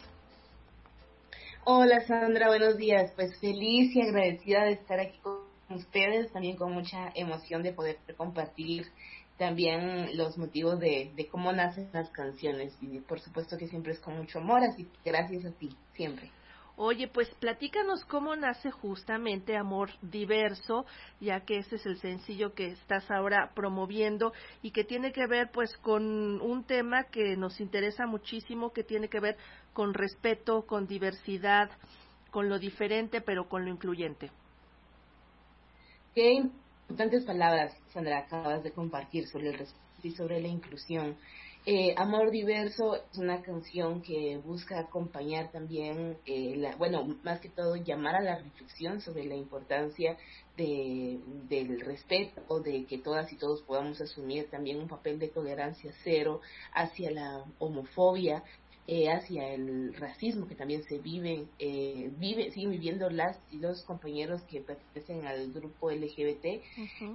Hola Sandra, buenos días. Pues feliz y agradecida de estar aquí ustedes, también con mucha emoción de poder compartir también los motivos de, de cómo nacen las canciones. Y por supuesto que siempre es con mucho amor, así que gracias a ti, siempre. Oye, pues platícanos cómo nace justamente Amor Diverso, ya que ese es el sencillo que estás ahora promoviendo y que tiene que ver pues con un tema que nos interesa muchísimo, que tiene que ver con respeto, con diversidad, con lo diferente, pero con lo incluyente. Qué importantes palabras, Sandra, acabas de compartir sobre el respeto y sobre la inclusión. Eh, Amor Diverso es una canción que busca acompañar también, eh, bueno, más que todo llamar a la reflexión sobre la importancia de, del respeto, de que todas y todos podamos asumir también un papel de tolerancia cero hacia la homofobia, eh, hacia el racismo que también se vive, eh, vive, siguen viviendo las y los compañeros que pertenecen al grupo LGBT.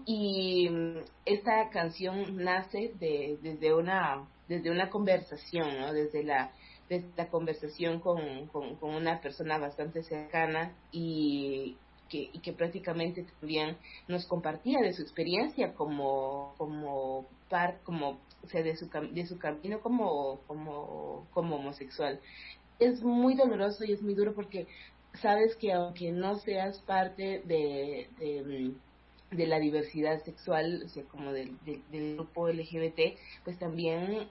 Y mm, esta canción nace de, desde una desde una conversación, ¿no? desde la desde la conversación con, con, con una persona bastante cercana y que, y que prácticamente también nos compartía de su experiencia como como par, como o sea, de su de su camino como como como homosexual. Es muy doloroso y es muy duro porque sabes que aunque no seas parte de, de de la diversidad sexual, o sea, como del, del, del grupo LGBT, pues también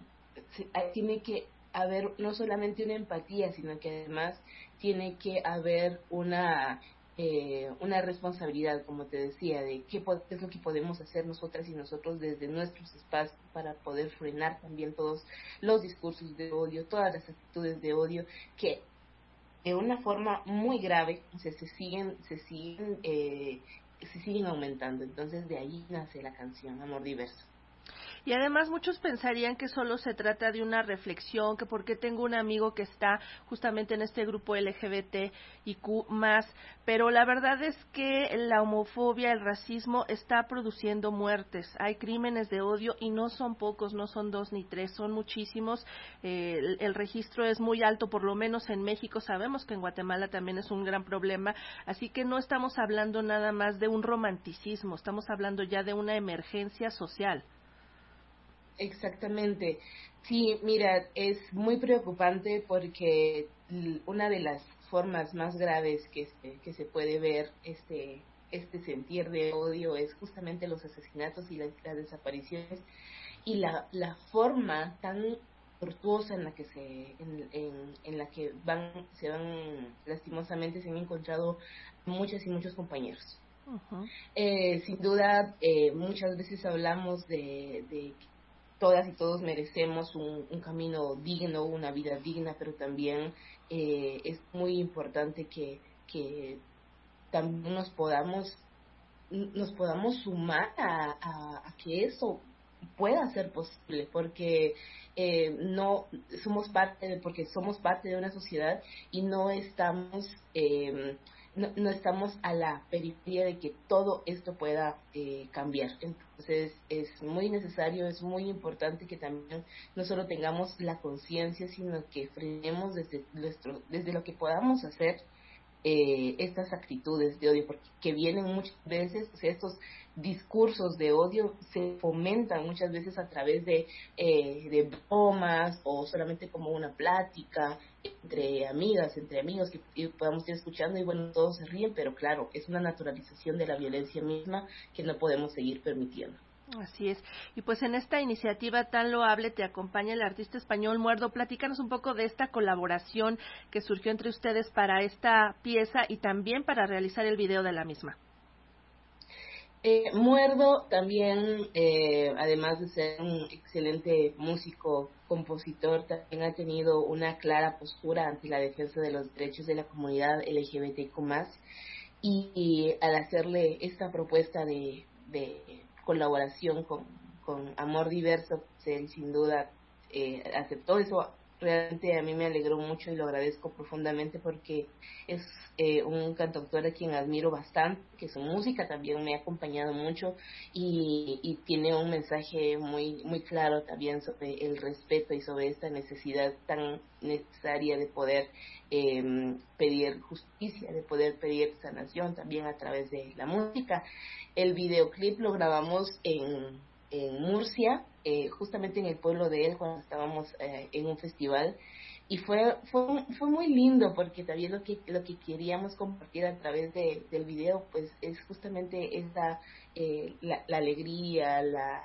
se, tiene que haber no solamente una empatía, sino que además tiene que haber una eh, una responsabilidad, como te decía, de qué es lo que podemos hacer nosotras y nosotros desde nuestros espacios para poder frenar también todos los discursos de odio, todas las actitudes de odio que de una forma muy grave o sea, se siguen se siguen eh, se siguen aumentando. Entonces de ahí nace la canción Amor Diverso y además muchos pensarían que solo se trata de una reflexión, que porque tengo un amigo que está justamente en este grupo LGBT y Q más, pero la verdad es que la homofobia, el racismo está produciendo muertes. Hay crímenes de odio y no son pocos, no son dos ni tres, son muchísimos. Eh, el, el registro es muy alto, por lo menos en México. Sabemos que en Guatemala también es un gran problema, así que no estamos hablando nada más de un romanticismo, estamos hablando ya de una emergencia social. Exactamente. Sí, mira, es muy preocupante porque una de las formas más graves que se, que se puede ver este este sentir de odio es justamente los asesinatos y las, las desapariciones y la, la forma tan tortuosa en la que se en, en, en, la que van se van lastimosamente se han encontrado muchas y muchos compañeros uh -huh. eh, sin duda eh, muchas veces hablamos de, de todas y todos merecemos un, camino digno, una vida digna, pero también eh, es muy importante que, que también nos podamos nos podamos sumar a, a, a que eso pueda ser posible porque eh, no somos parte de, porque somos parte de una sociedad y no estamos eh, no, no, estamos a la periferia de que todo esto pueda eh, cambiar. Entonces es muy necesario, es muy importante que también no solo tengamos la conciencia, sino que frenemos desde, nuestro, desde lo que podamos hacer eh, estas actitudes de odio, porque que vienen muchas veces, o sea, estos discursos de odio se fomentan muchas veces a través de, eh, de bromas o solamente como una plática entre amigas, entre amigos que podamos estar escuchando y bueno, todos se ríen, pero claro, es una naturalización de la violencia misma que no podemos seguir permitiendo. Así es. Y pues en esta iniciativa tan loable te acompaña el artista español Muerdo. Platícanos un poco de esta colaboración que surgió entre ustedes para esta pieza y también para realizar el video de la misma. Eh, Muerdo también, eh, además de ser un excelente músico, compositor, también ha tenido una clara postura ante la defensa de los derechos de la comunidad LGBTQ+, y, y al hacerle esta propuesta de, de colaboración con, con Amor Diverso, él sin duda eh, aceptó eso, realmente a mí me alegró mucho y lo agradezco profundamente porque es eh, un cantautor a quien admiro bastante, que su música también me ha acompañado mucho y, tiene un mensaje muy, muy claro también sobre el respeto y sobre esta necesidad tan necesaria de poder em, pedir justicia, de poder pedir sanación también a través de la música. El videoclip lo grabamos en en Murcia, eh, justamente en el pueblo de él, cuando estábamos eh, en un festival. Y fue, fue, fue muy lindo porque también lo que, lo que queríamos compartir a través de, del video pues es justamente esta, eh, la, alegría, la,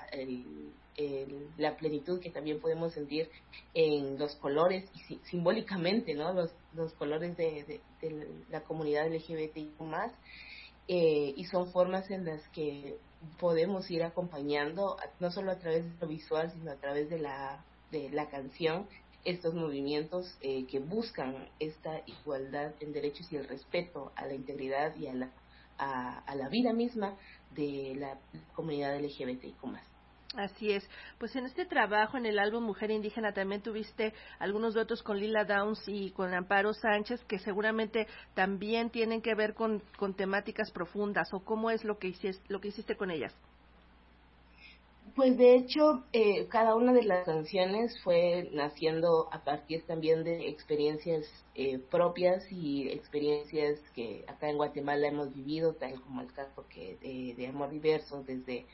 la plenitud que también podemos sentir en los colores y simbólicamente, ¿no? Los, los colores de, de, la comunidad LGBTI más. y son formas en las que podemos ir acompañando, no solo a través de lo visual, sino a través de la, de la canción, estos movimientos eh, que buscan esta igualdad en derechos y el respeto a la integridad y a la, a, la vida misma de la comunidad LGBTIQ+. Así es. Pues en este trabajo, en el álbum Mujer Indígena, también tuviste algunos duetos con Lila Downs y con Amparo Sánchez, que seguramente también tienen que ver con, con temáticas profundas. ¿O cómo es lo que, hiciste, lo que hiciste con ellas? Pues de hecho, eh, cada una de las canciones fue naciendo a partir también de experiencias eh, propias y experiencias que acá en Guatemala hemos vivido, tal como el caso que de, de Amor Diverso, desde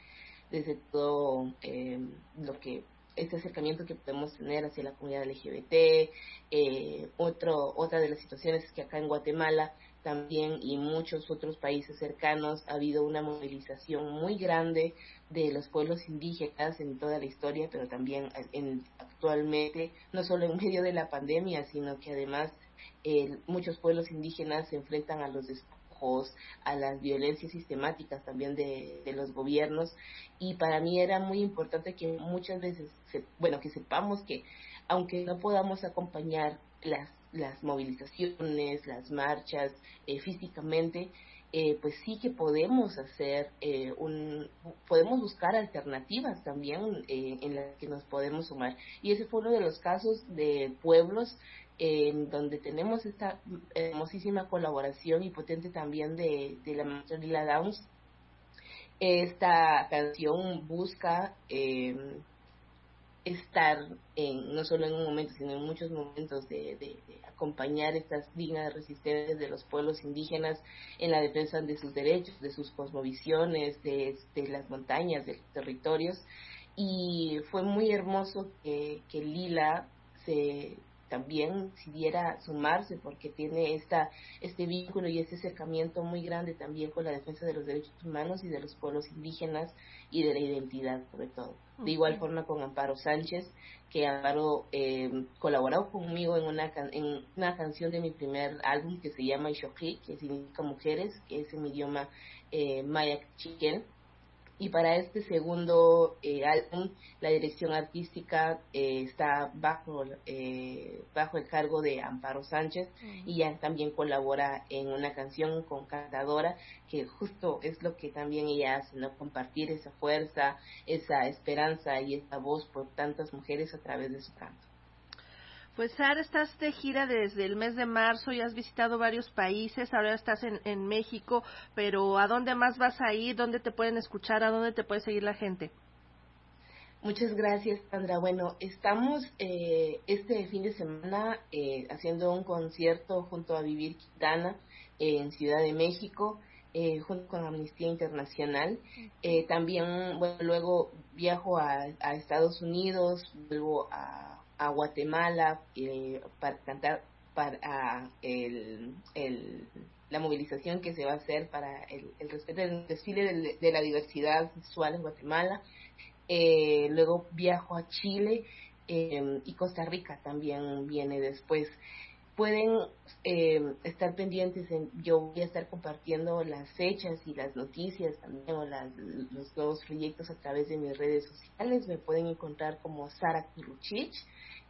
desde todo eh, lo que este acercamiento que podemos tener hacia la comunidad LGBT. Eh, otro, otra de las situaciones es que acá en Guatemala también y muchos otros países cercanos ha habido una movilización muy grande de los pueblos indígenas en toda la historia, pero también en, actualmente, no solo en medio de la pandemia, sino que además eh, muchos pueblos indígenas se enfrentan a los a las violencias sistemáticas también de, los gobiernos y para mí era muy importante que muchas veces, bueno, que sepamos que aunque no podamos acompañar las, las movilizaciones, las marchas eh, físicamente, eh, pues sí que podemos hacer eh, un, podemos buscar alternativas también en las que nos podemos sumar. Y ese fue uno de los casos de pueblos en donde tenemos esta hermosísima colaboración y potente también de, la maestra Lila Downs. Esta canción busca eh, estar en, no solo en un momento, sino en muchos momentos de, acompañar estas dignas resistencias de los pueblos indígenas en la defensa de sus derechos, de sus cosmovisiones, de, las montañas, de los territorios. Y fue muy hermoso que, que Lila se también decidiera sumarse porque tiene esta, este vínculo y este acercamiento muy grande también con la defensa de los derechos humanos y de los pueblos indígenas y de la identidad sobre todo. De igual forma con Amparo Sánchez, que Amparo eh, colaboró conmigo en una, en una canción de mi primer álbum que se llama Ishoki, que significa mujeres, que es en mi idioma eh, maya chiquén y para este segundo eh, álbum la dirección artística eh, está bajo eh, bajo el cargo de Amparo Sánchez. Y ya también colabora en una canción con cantadora que justo es lo que también ella hace no compartir esa fuerza esa esperanza y esa voz por tantas mujeres a través de su canto pues Sara, estás de gira desde el mes de marzo y has visitado varios países, ahora estás en, en México, pero ¿a dónde más vas a ir? ¿Dónde te pueden escuchar? ¿A dónde te puede seguir la gente? Muchas gracias, Sandra. Bueno, estamos eh, este fin de semana eh, haciendo un concierto junto a Vivir Quintana en Ciudad de México. Eh, junto con Amnistía Internacional. también, bueno, luego viajo a, a Estados Unidos, vuelvo a a Guatemala eh, para cantar para el, el, la movilización que se va a hacer para el, el respeto del desfile de, la diversidad sexual en Guatemala. Eh, luego viajo a Chile eh, y Costa Rica también viene después. Pueden estar pendientes, en, yo voy a estar compartiendo las fechas y las noticias también o las, los nuevos proyectos a través de mis redes sociales. Me pueden encontrar como Sara Kiruchich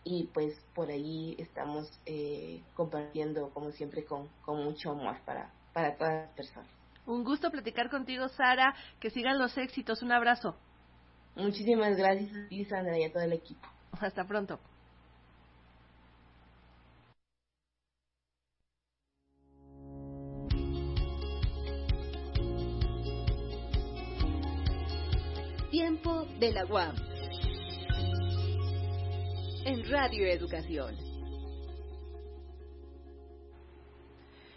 y pues por ahí estamos eh, compartiendo como siempre con, con mucho amor para, para todas las personas. Un gusto platicar contigo, Sara. Que sigan los éxitos. Un abrazo. Muchísimas gracias a ti, Sandra, y a todo el equipo. Hasta pronto. De la UAM. En Radio Educación.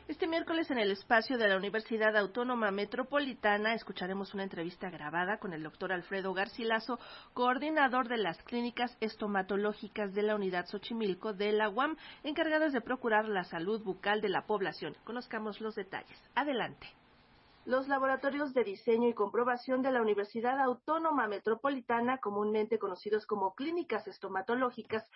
Este miércoles en el espacio de la Universidad Autónoma Metropolitana escucharemos una entrevista grabada con el doctor Alfredo Garcilaso, coordinador de las clínicas estomatológicas de la Unidad Xochimilco de la UAM, encargadas de procurar la salud bucal de la población. Conozcamos los detalles. Adelante. Los laboratorios de diseño y comprobación de la Universidad Autónoma Metropolitana, comúnmente conocidos como clínicas estomatológicas,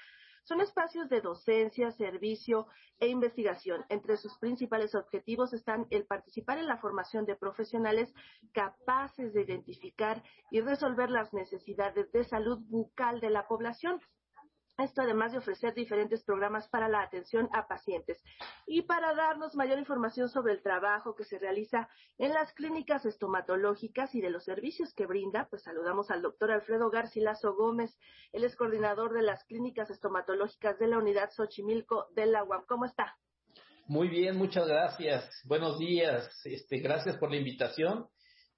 son espacios de docencia, servicio e investigación. Entre sus principales objetivos están el participar en la formación de profesionales capaces de identificar y resolver las necesidades de salud bucal de la población. Esto además de ofrecer diferentes programas para la atención a pacientes. Y para darnos mayor información sobre el trabajo que se realiza en las clínicas estomatológicas y de los servicios que brinda, pues saludamos al doctor Alfredo Garcilaso Gómez. Él es coordinador de las clínicas estomatológicas de la unidad Xochimilco de la UAM. ¿Cómo está? Muy bien, muchas gracias. Buenos días. Este, gracias por la invitación.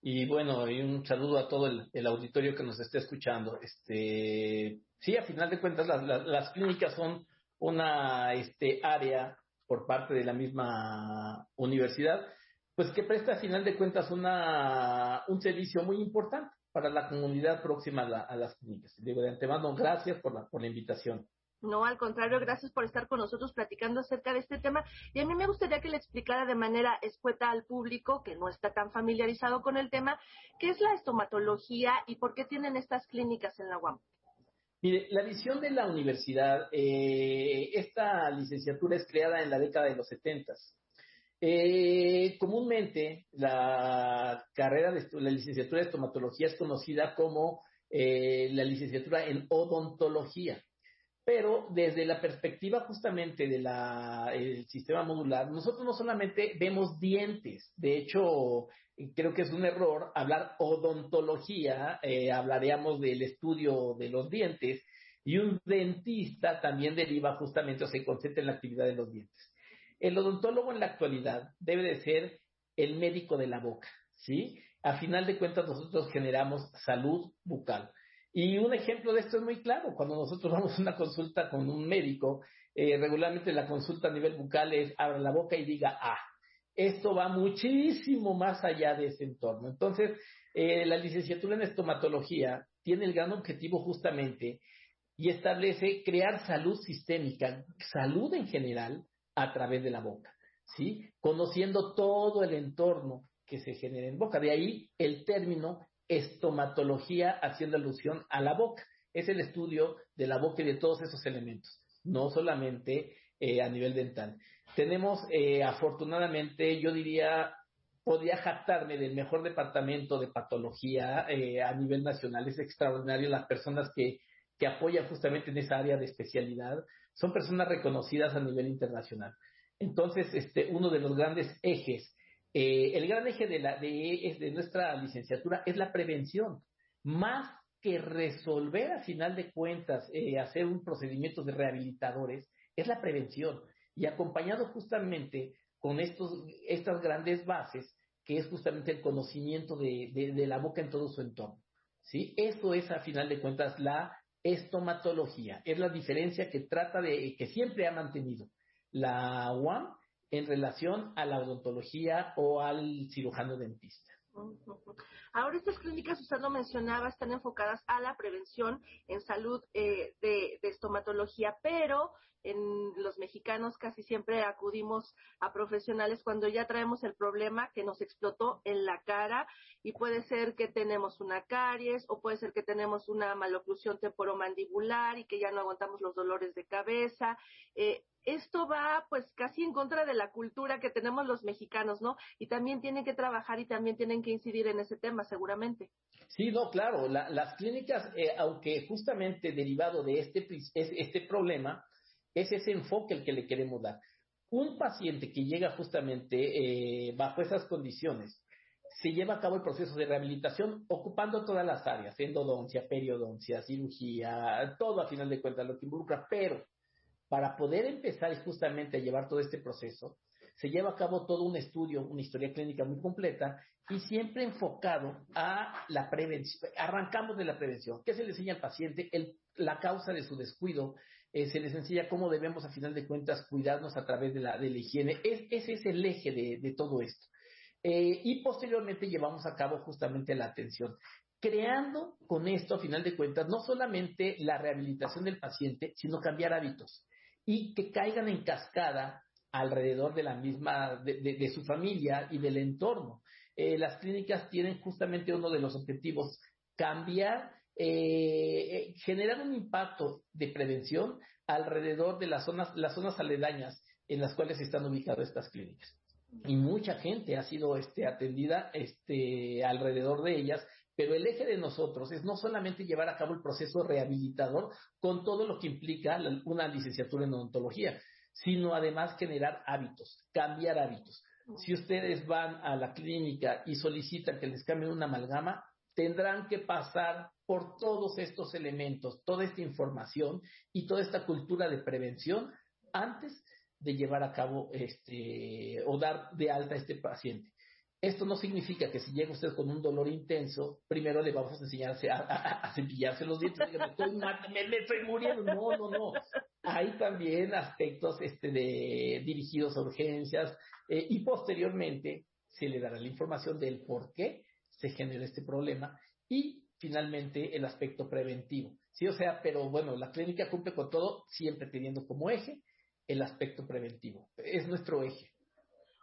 Y bueno, y un saludo a todo el, auditorio que nos esté escuchando. Este, sí, a final de cuentas, las, las, las clínicas son una este, área por parte de la misma universidad, pues que presta a final de cuentas una, un servicio muy importante para la comunidad próxima a, la, a las clínicas. Digo, de antemano, gracias por la, por la invitación. No, al contrario, gracias por estar con nosotros platicando acerca de este tema. Y a mí me gustaría que le explicara de manera escueta al público que no está tan familiarizado con el tema, qué es la estomatología y por qué tienen estas clínicas en la UAM. Mire, la visión de la universidad, eh, esta licenciatura es creada en la década de los setentas. Eh, comúnmente la carrera de la licenciatura de estomatología es conocida como eh, la licenciatura en odontología pero desde la perspectiva justamente del sistema modular, nosotros no solamente vemos dientes, de hecho, creo que es un error hablar odontología, eh, hablaríamos del estudio de los dientes, y un dentista también deriva justamente o se concentra en la actividad de los dientes. El odontólogo en la actualidad debe de ser el médico de la boca, ¿sí? A final de cuentas nosotros generamos salud bucal. Y un ejemplo de esto es muy claro. Cuando nosotros [LAUGHS] vamos a una consulta con un médico, eh, regularmente la consulta a nivel bucal es abra la boca y diga ah. Esto va muchísimo más allá de ese entorno. Entonces, eh, la licenciatura en estomatología tiene el gran objetivo justamente y establece crear salud sistémica, salud en general, a través de la boca, ¿sí? Conociendo todo el entorno que se genera en boca. De ahí el término estomatología haciendo alusión a la boca. Es el estudio de la boca y de todos esos elementos, no solamente eh, a nivel dental. Tenemos, eh, afortunadamente, yo diría, podría jactarme del mejor departamento de patología eh, a nivel nacional. Es extraordinario las personas que, que apoyan justamente en esa área de especialidad. Son personas reconocidas a nivel internacional. Entonces, este, uno de los grandes ejes eh, el gran eje de, la, de, de, nuestra licenciatura es la prevención, más que resolver a final de cuentas, eh, hacer un procedimiento de rehabilitadores, es la prevención. Y acompañado justamente con estos, estas grandes bases, que es justamente el conocimiento de, de, de la boca en todo su entorno. ¿sí? Esto es a final de cuentas la estomatología, es la diferencia que trata de, que siempre ha mantenido la UAM en relación a la odontología o al cirujano dentista. Ahora estas clínicas, usted lo mencionaba, están enfocadas a la prevención en salud eh, de, de, estomatología, pero en los mexicanos casi siempre acudimos a profesionales cuando ya traemos el problema que nos explotó en la cara y puede ser que tenemos una caries o puede ser que tenemos una maloclusión temporomandibular y que ya no aguantamos los dolores de cabeza. Eh, esto va pues casi en contra de la cultura que tenemos los mexicanos, ¿no? Y también tienen que trabajar y también tienen que incidir en ese tema, seguramente. Sí, no, claro, la, las clínicas, eh, aunque justamente derivado de este, este problema, es ese enfoque el que le queremos dar. Un paciente que llega justamente eh, bajo esas condiciones, se lleva a cabo el proceso de rehabilitación ocupando todas las áreas, endodoncia, periodoncia, cirugía, todo a final de cuentas lo que involucra, pero para poder empezar justamente a llevar todo este proceso, se lleva a cabo todo un estudio, una historia clínica muy completa y siempre enfocado a la prevención. Arrancamos de la prevención. ¿Qué se le enseña al paciente? La causa de su descuido. Eh, se les enseña cómo debemos, a final de cuentas, cuidarnos a través de la, de la higiene. Es, ese es el eje de, todo esto. Eh, y posteriormente llevamos a cabo justamente la atención creando con esto, a final de cuentas, no solamente la rehabilitación del paciente, sino cambiar hábitos y que caigan en cascada alrededor de la misma, de su familia y del entorno. Eh, las clínicas tienen justamente uno de los objetivos, cambiar, eh, generar un impacto de prevención alrededor de las zonas, las zonas aledañas en las cuales están ubicadas estas clínicas. Y mucha gente ha sido este, atendida este, alrededor de ellas pero el eje de nosotros es no solamente llevar a cabo el proceso rehabilitador con todo lo que implica una licenciatura en odontología, sino además generar hábitos, cambiar hábitos. Si ustedes van a la clínica y solicitan que les cambien una amalgama, tendrán que pasar por todos estos elementos, toda esta información y toda esta cultura de prevención antes de llevar a cabo este o dar de alta a este paciente. Esto no significa que si llega usted con un dolor intenso, primero le vamos a enseñarse a, a, a cepillarse los dientes. me, estoy, me, estoy, muriendo. No, no, no. Hay también aspectos este, de, dirigidos a urgencias eh, y posteriormente se le dará la información del por qué se genera este problema y finalmente el aspecto preventivo. Sí, o sea, pero bueno, la clínica cumple con todo, siempre teniendo como eje el aspecto preventivo. Es nuestro eje.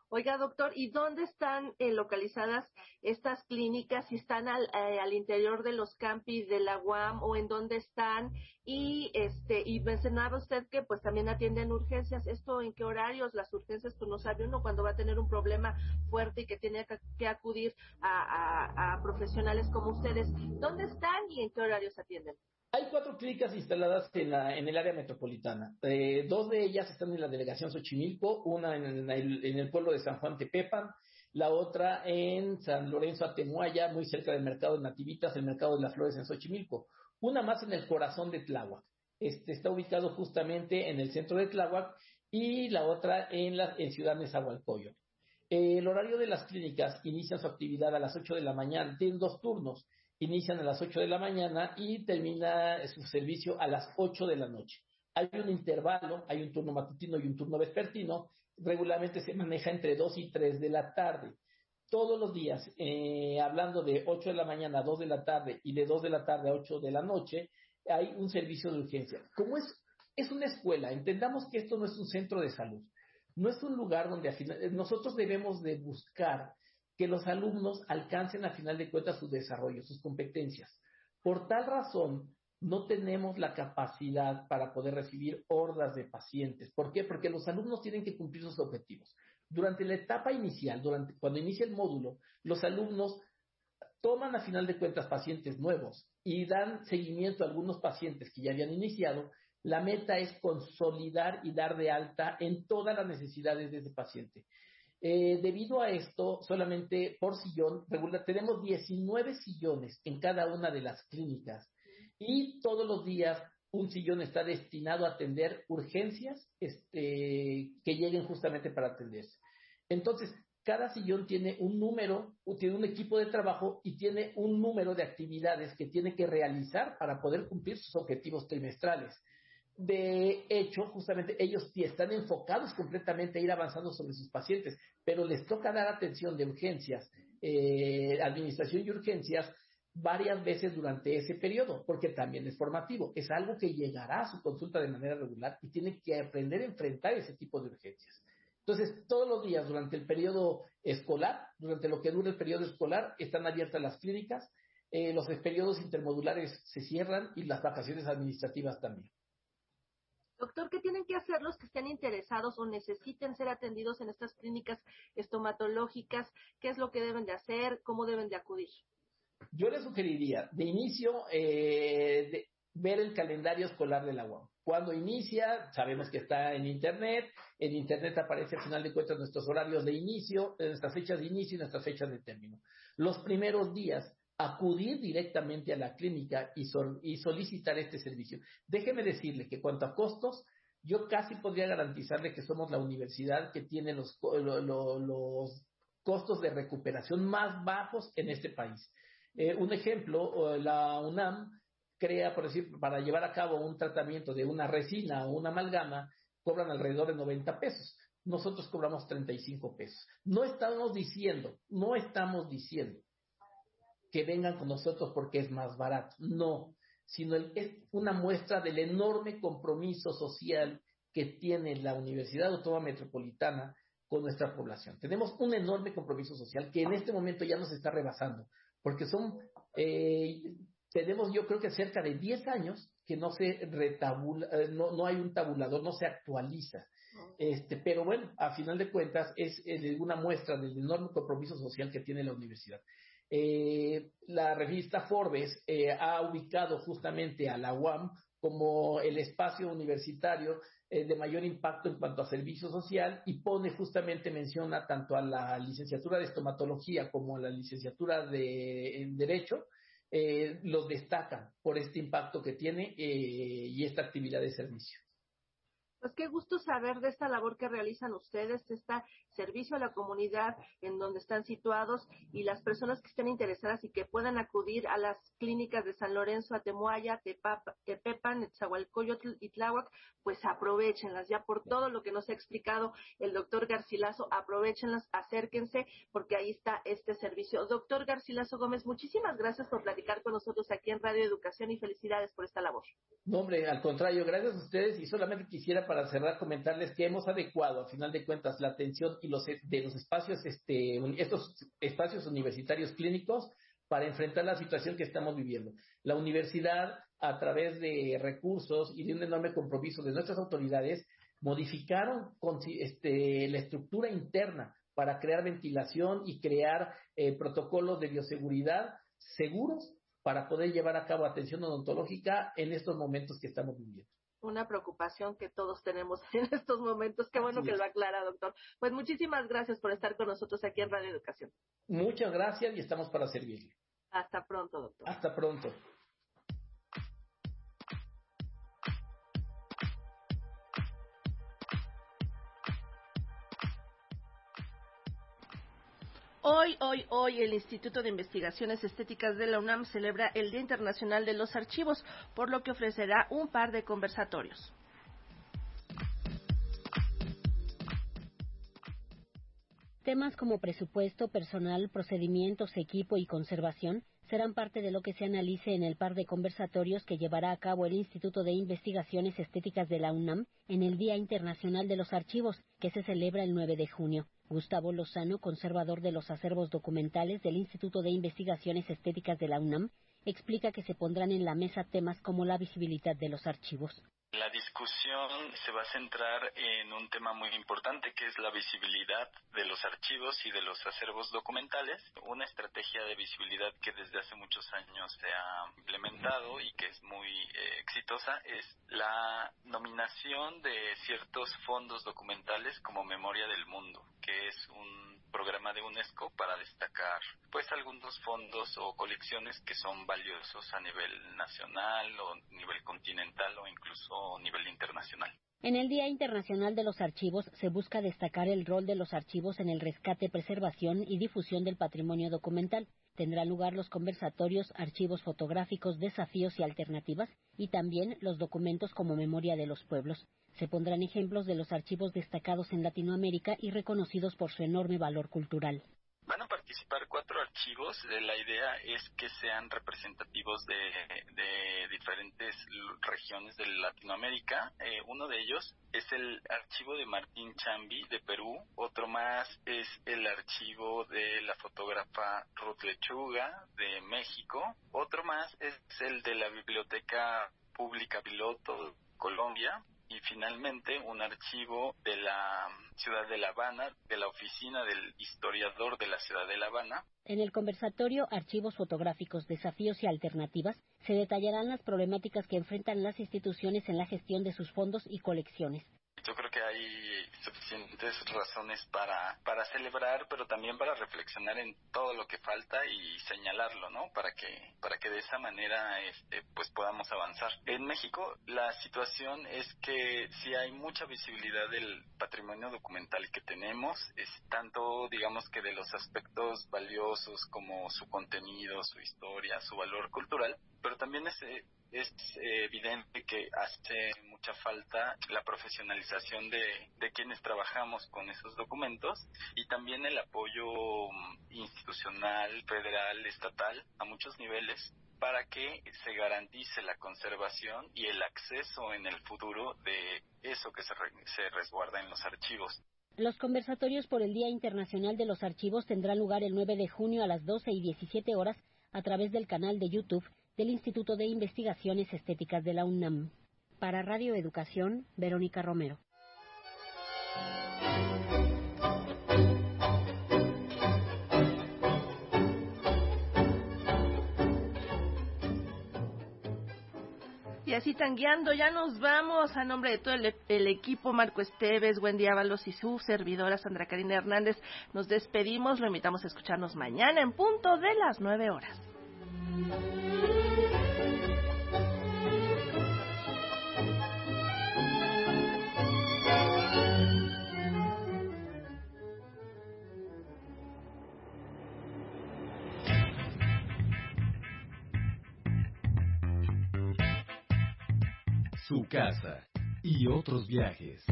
Oiga, doctor, ¿y dónde están eh, localizadas estas clínicas? ¿Si están al, eh, interior de los campis de la UAM o en dónde están? Y este y mencionaba usted que pues también atienden urgencias. ¿Esto en qué horarios? Las urgencias, pues no sabe uno cuando va a tener un problema fuerte y que tiene que, acudir a profesionales como ustedes. ¿Dónde están y en qué horarios atienden? Hay cuatro clínicas instaladas en, la, en el área metropolitana. Eh, dos de ellas están en la delegación Xochimilco, una en el, en pueblo de San Juan Tepepan, la otra en San Lorenzo Atemuaya, muy cerca del mercado de Nativitas, el mercado de las flores en Xochimilco. Una más en el corazón de Tláhuac. Este está ubicado justamente en el centro de Tláhuac y la otra en, la, en Ciudad Nezahualcóyotl. Eh, el horario de las clínicas inicia su actividad a las 8 de la mañana, tienen dos turnos inician a las 8 de la mañana y termina su servicio a las 8 de la noche. Hay un intervalo, hay un turno matutino y un turno vespertino, regularmente se maneja entre 2 y 3 de la tarde. Todos los días, eh, hablando de 8 de la mañana a 2 de la tarde y de 2 de la tarde a 8 de la noche, hay un servicio de urgencia. Como es, es una escuela, entendamos que esto no es un centro de salud, no es un lugar donde nosotros debemos de buscar que los alumnos alcancen a final de cuentas su desarrollo, sus competencias. Por tal razón, no tenemos la capacidad para poder recibir hordas de pacientes. ¿Por qué? Porque los alumnos tienen que cumplir sus objetivos. Durante la etapa inicial, cuando inicia el módulo, los alumnos toman a final de cuentas pacientes nuevos y dan seguimiento a algunos pacientes que ya habían iniciado. La meta es consolidar y dar de alta en todas las necesidades de ese paciente. Eh, debido a esto, solamente por sillón, regular, tenemos 19 sillones en cada una de las clínicas y todos los días un sillón está destinado a atender urgencias este, que lleguen justamente para atenderse. Entonces, cada sillón tiene un número, tiene un equipo de trabajo y tiene un número de actividades que tiene que realizar para poder cumplir sus objetivos trimestrales. De hecho, justamente ellos están enfocados completamente a ir avanzando sobre sus pacientes, pero les toca dar atención de urgencias, eh, administración y urgencias varias veces durante ese periodo, porque también es formativo. Es algo que llegará a su consulta de manera regular y tiene que aprender a enfrentar ese tipo de urgencias. Entonces, todos los días durante el periodo escolar, durante lo que dura el periodo escolar, están abiertas las clínicas, eh, los periodos intermodulares se cierran y las vacaciones administrativas también. Doctor, ¿qué tienen que hacer los que estén interesados o necesiten ser atendidos en estas clínicas estomatológicas? ¿Qué es lo que deben de hacer? ¿Cómo deben de acudir? Yo les sugeriría, de inicio, eh, de ver el calendario escolar de la UAM. Cuando inicia, sabemos que está en Internet. En Internet aparece al final de cuentas nuestros horarios de inicio, nuestras fechas de inicio y nuestras fechas de término. Los primeros días acudir directamente a la clínica y, sol, y, solicitar este servicio. Déjeme decirle que cuanto a costos, yo casi podría garantizarle que somos la universidad que tiene los, costos de recuperación más bajos en este país. Eh, un ejemplo, la UNAM crea, por decir, para llevar a cabo un tratamiento de una resina o una amalgama, cobran alrededor de 90 pesos. Nosotros cobramos 35 pesos. No estamos diciendo, no estamos diciendo que vengan con nosotros porque es más barato. No, sino es una muestra del enorme compromiso social que tiene la Universidad Autónoma Metropolitana con nuestra población. Tenemos un enorme compromiso social que en este momento ya nos está rebasando, porque son, eh, tenemos yo creo que cerca de 10 años que no se retabula, eh, no, no hay un tabulador, no se actualiza. Este, pero bueno, a final de cuentas es, es una muestra del enorme compromiso social que tiene la universidad. Eh, la revista Forbes eh, ha ubicado justamente a la UAM como el espacio universitario eh, de mayor impacto en cuanto a servicio social y pone justamente, menciona tanto a la licenciatura de estomatología como a la licenciatura de en Derecho, los destacan por este impacto que tiene y esta actividad de servicio. Pues qué gusto saber de esta labor que realizan ustedes, este servicio a la comunidad en donde están situados y las personas que estén interesadas y que puedan acudir a las clínicas de San Lorenzo, Atemuaya, Tepepan, Netzahualcoyotl y Tláhuac, pues aprovechenlas ya por todo lo que nos ha explicado el doctor Garcilaso, aprovechenlas, acérquense porque ahí está este servicio. Doctor Garcilaso Gómez, muchísimas gracias por platicar con nosotros aquí en Radio Educación y felicidades por esta labor. No, hombre, al contrario, gracias a ustedes y solamente quisiera para cerrar comentarles que hemos adecuado, a final de cuentas, la atención y los de los espacios, este, estos espacios universitarios clínicos para enfrentar la situación que estamos viviendo. La universidad, a través de recursos y de un enorme compromiso de nuestras autoridades, modificaron este, la estructura interna para crear ventilación y crear eh, protocolos de bioseguridad seguros para poder llevar a cabo atención odontológica en estos momentos que estamos viviendo una preocupación que todos tenemos [LAUGHS] en estos momentos. Qué bueno que lo aclara, doctor. Pues muchísimas gracias por estar con nosotros aquí en Radio Educación. Muchas gracias y estamos para servirle. Hasta pronto, doctor. Hasta pronto. Hoy, hoy, hoy el Instituto de Investigaciones Estéticas de la UNAM celebra el Día Internacional de los Archivos, por lo que ofrecerá un par de conversatorios. Temas como presupuesto, personal, procedimientos, equipo y conservación serán parte de lo que se analice en el par de conversatorios que llevará a cabo el Instituto de Investigaciones Estéticas de la UNAM en el Día Internacional de los Archivos, que se celebra el 9 de junio. Gustavo Lozano, conservador de los acervos documentales del Instituto de Investigaciones Estéticas de la UNAM, explica que se pondrán en la mesa temas como la visibilidad de los archivos. La discusión se va a centrar en un tema muy importante que es la visibilidad de los archivos y de los acervos documentales. Una estrategia de visibilidad que desde hace muchos años se ha implementado y que es muy eh, exitosa es la nominación de ciertos fondos documentales como Memoria del Mundo, que es un programa de UNESCO para destacar pues algunos fondos o colecciones que son valiosos a nivel nacional o nivel continental o incluso nivel internacional. En el Día Internacional de los Archivos se busca destacar el rol de los archivos en el rescate, preservación y difusión del patrimonio documental. Tendrán lugar los conversatorios, archivos fotográficos, desafíos y alternativas, y también los documentos como memoria de los pueblos. Se pondrán ejemplos de los archivos destacados en Latinoamérica y reconocidos por su enorme valor cultural. Van a participar cuatro archivos. La idea es que sean representativos de, diferentes regiones de Latinoamérica. Eh, uno de ellos es el archivo de Martín Chambi de Perú. Otro más es el archivo de la fotógrafa Ruth Lechuga de México. Otro más es el de la Biblioteca Pública Piloto Colombia y finalmente un archivo de la ciudad de La Habana, de la oficina del historiador de la ciudad de La Habana. En el conversatorio Archivos fotográficos, desafíos y alternativas se detallarán las problemáticas que enfrentan las instituciones en la gestión de sus fondos y colecciones. Yo creo que hay suficientes razones para, para celebrar, pero también para reflexionar en todo lo que falta y señalarlo, ¿no? Para que, para que de esa manera, este, pues avanzar. En México, la situación es que si hay mucha visibilidad del patrimonio documental que tenemos, es tanto, digamos que de los aspectos valiosos como su contenido, su historia, su valor cultural, pero también es, eh, es eh, evidente que hace mucha falta la profesionalización de, de quienes trabajamos con esos documentos y también el apoyo mm, institucional, federal, estatal, a muchos niveles para que se garantice la conservación y el acceso en el futuro de eso que se, resguarda en los archivos. Los conversatorios por el Día Internacional de los Archivos tendrán lugar el 9 de junio a las 12 y 17 horas a través del canal de YouTube del Instituto de Investigaciones Estéticas de la UNAM. Para Radio Educación, Verónica Romero. Y así tangueando, ya nos vamos a nombre de todo el, equipo, Marco Esteves, Wendy Ábalos y su servidora Sandra Karina Hernández. Nos despedimos, lo invitamos a escucharnos mañana en punto de las nueve horas. Casa y otros viajes.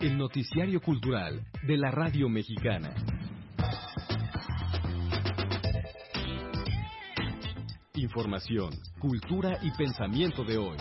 El noticiario cultural de la radio mexicana. Información, cultura y pensamiento de hoy.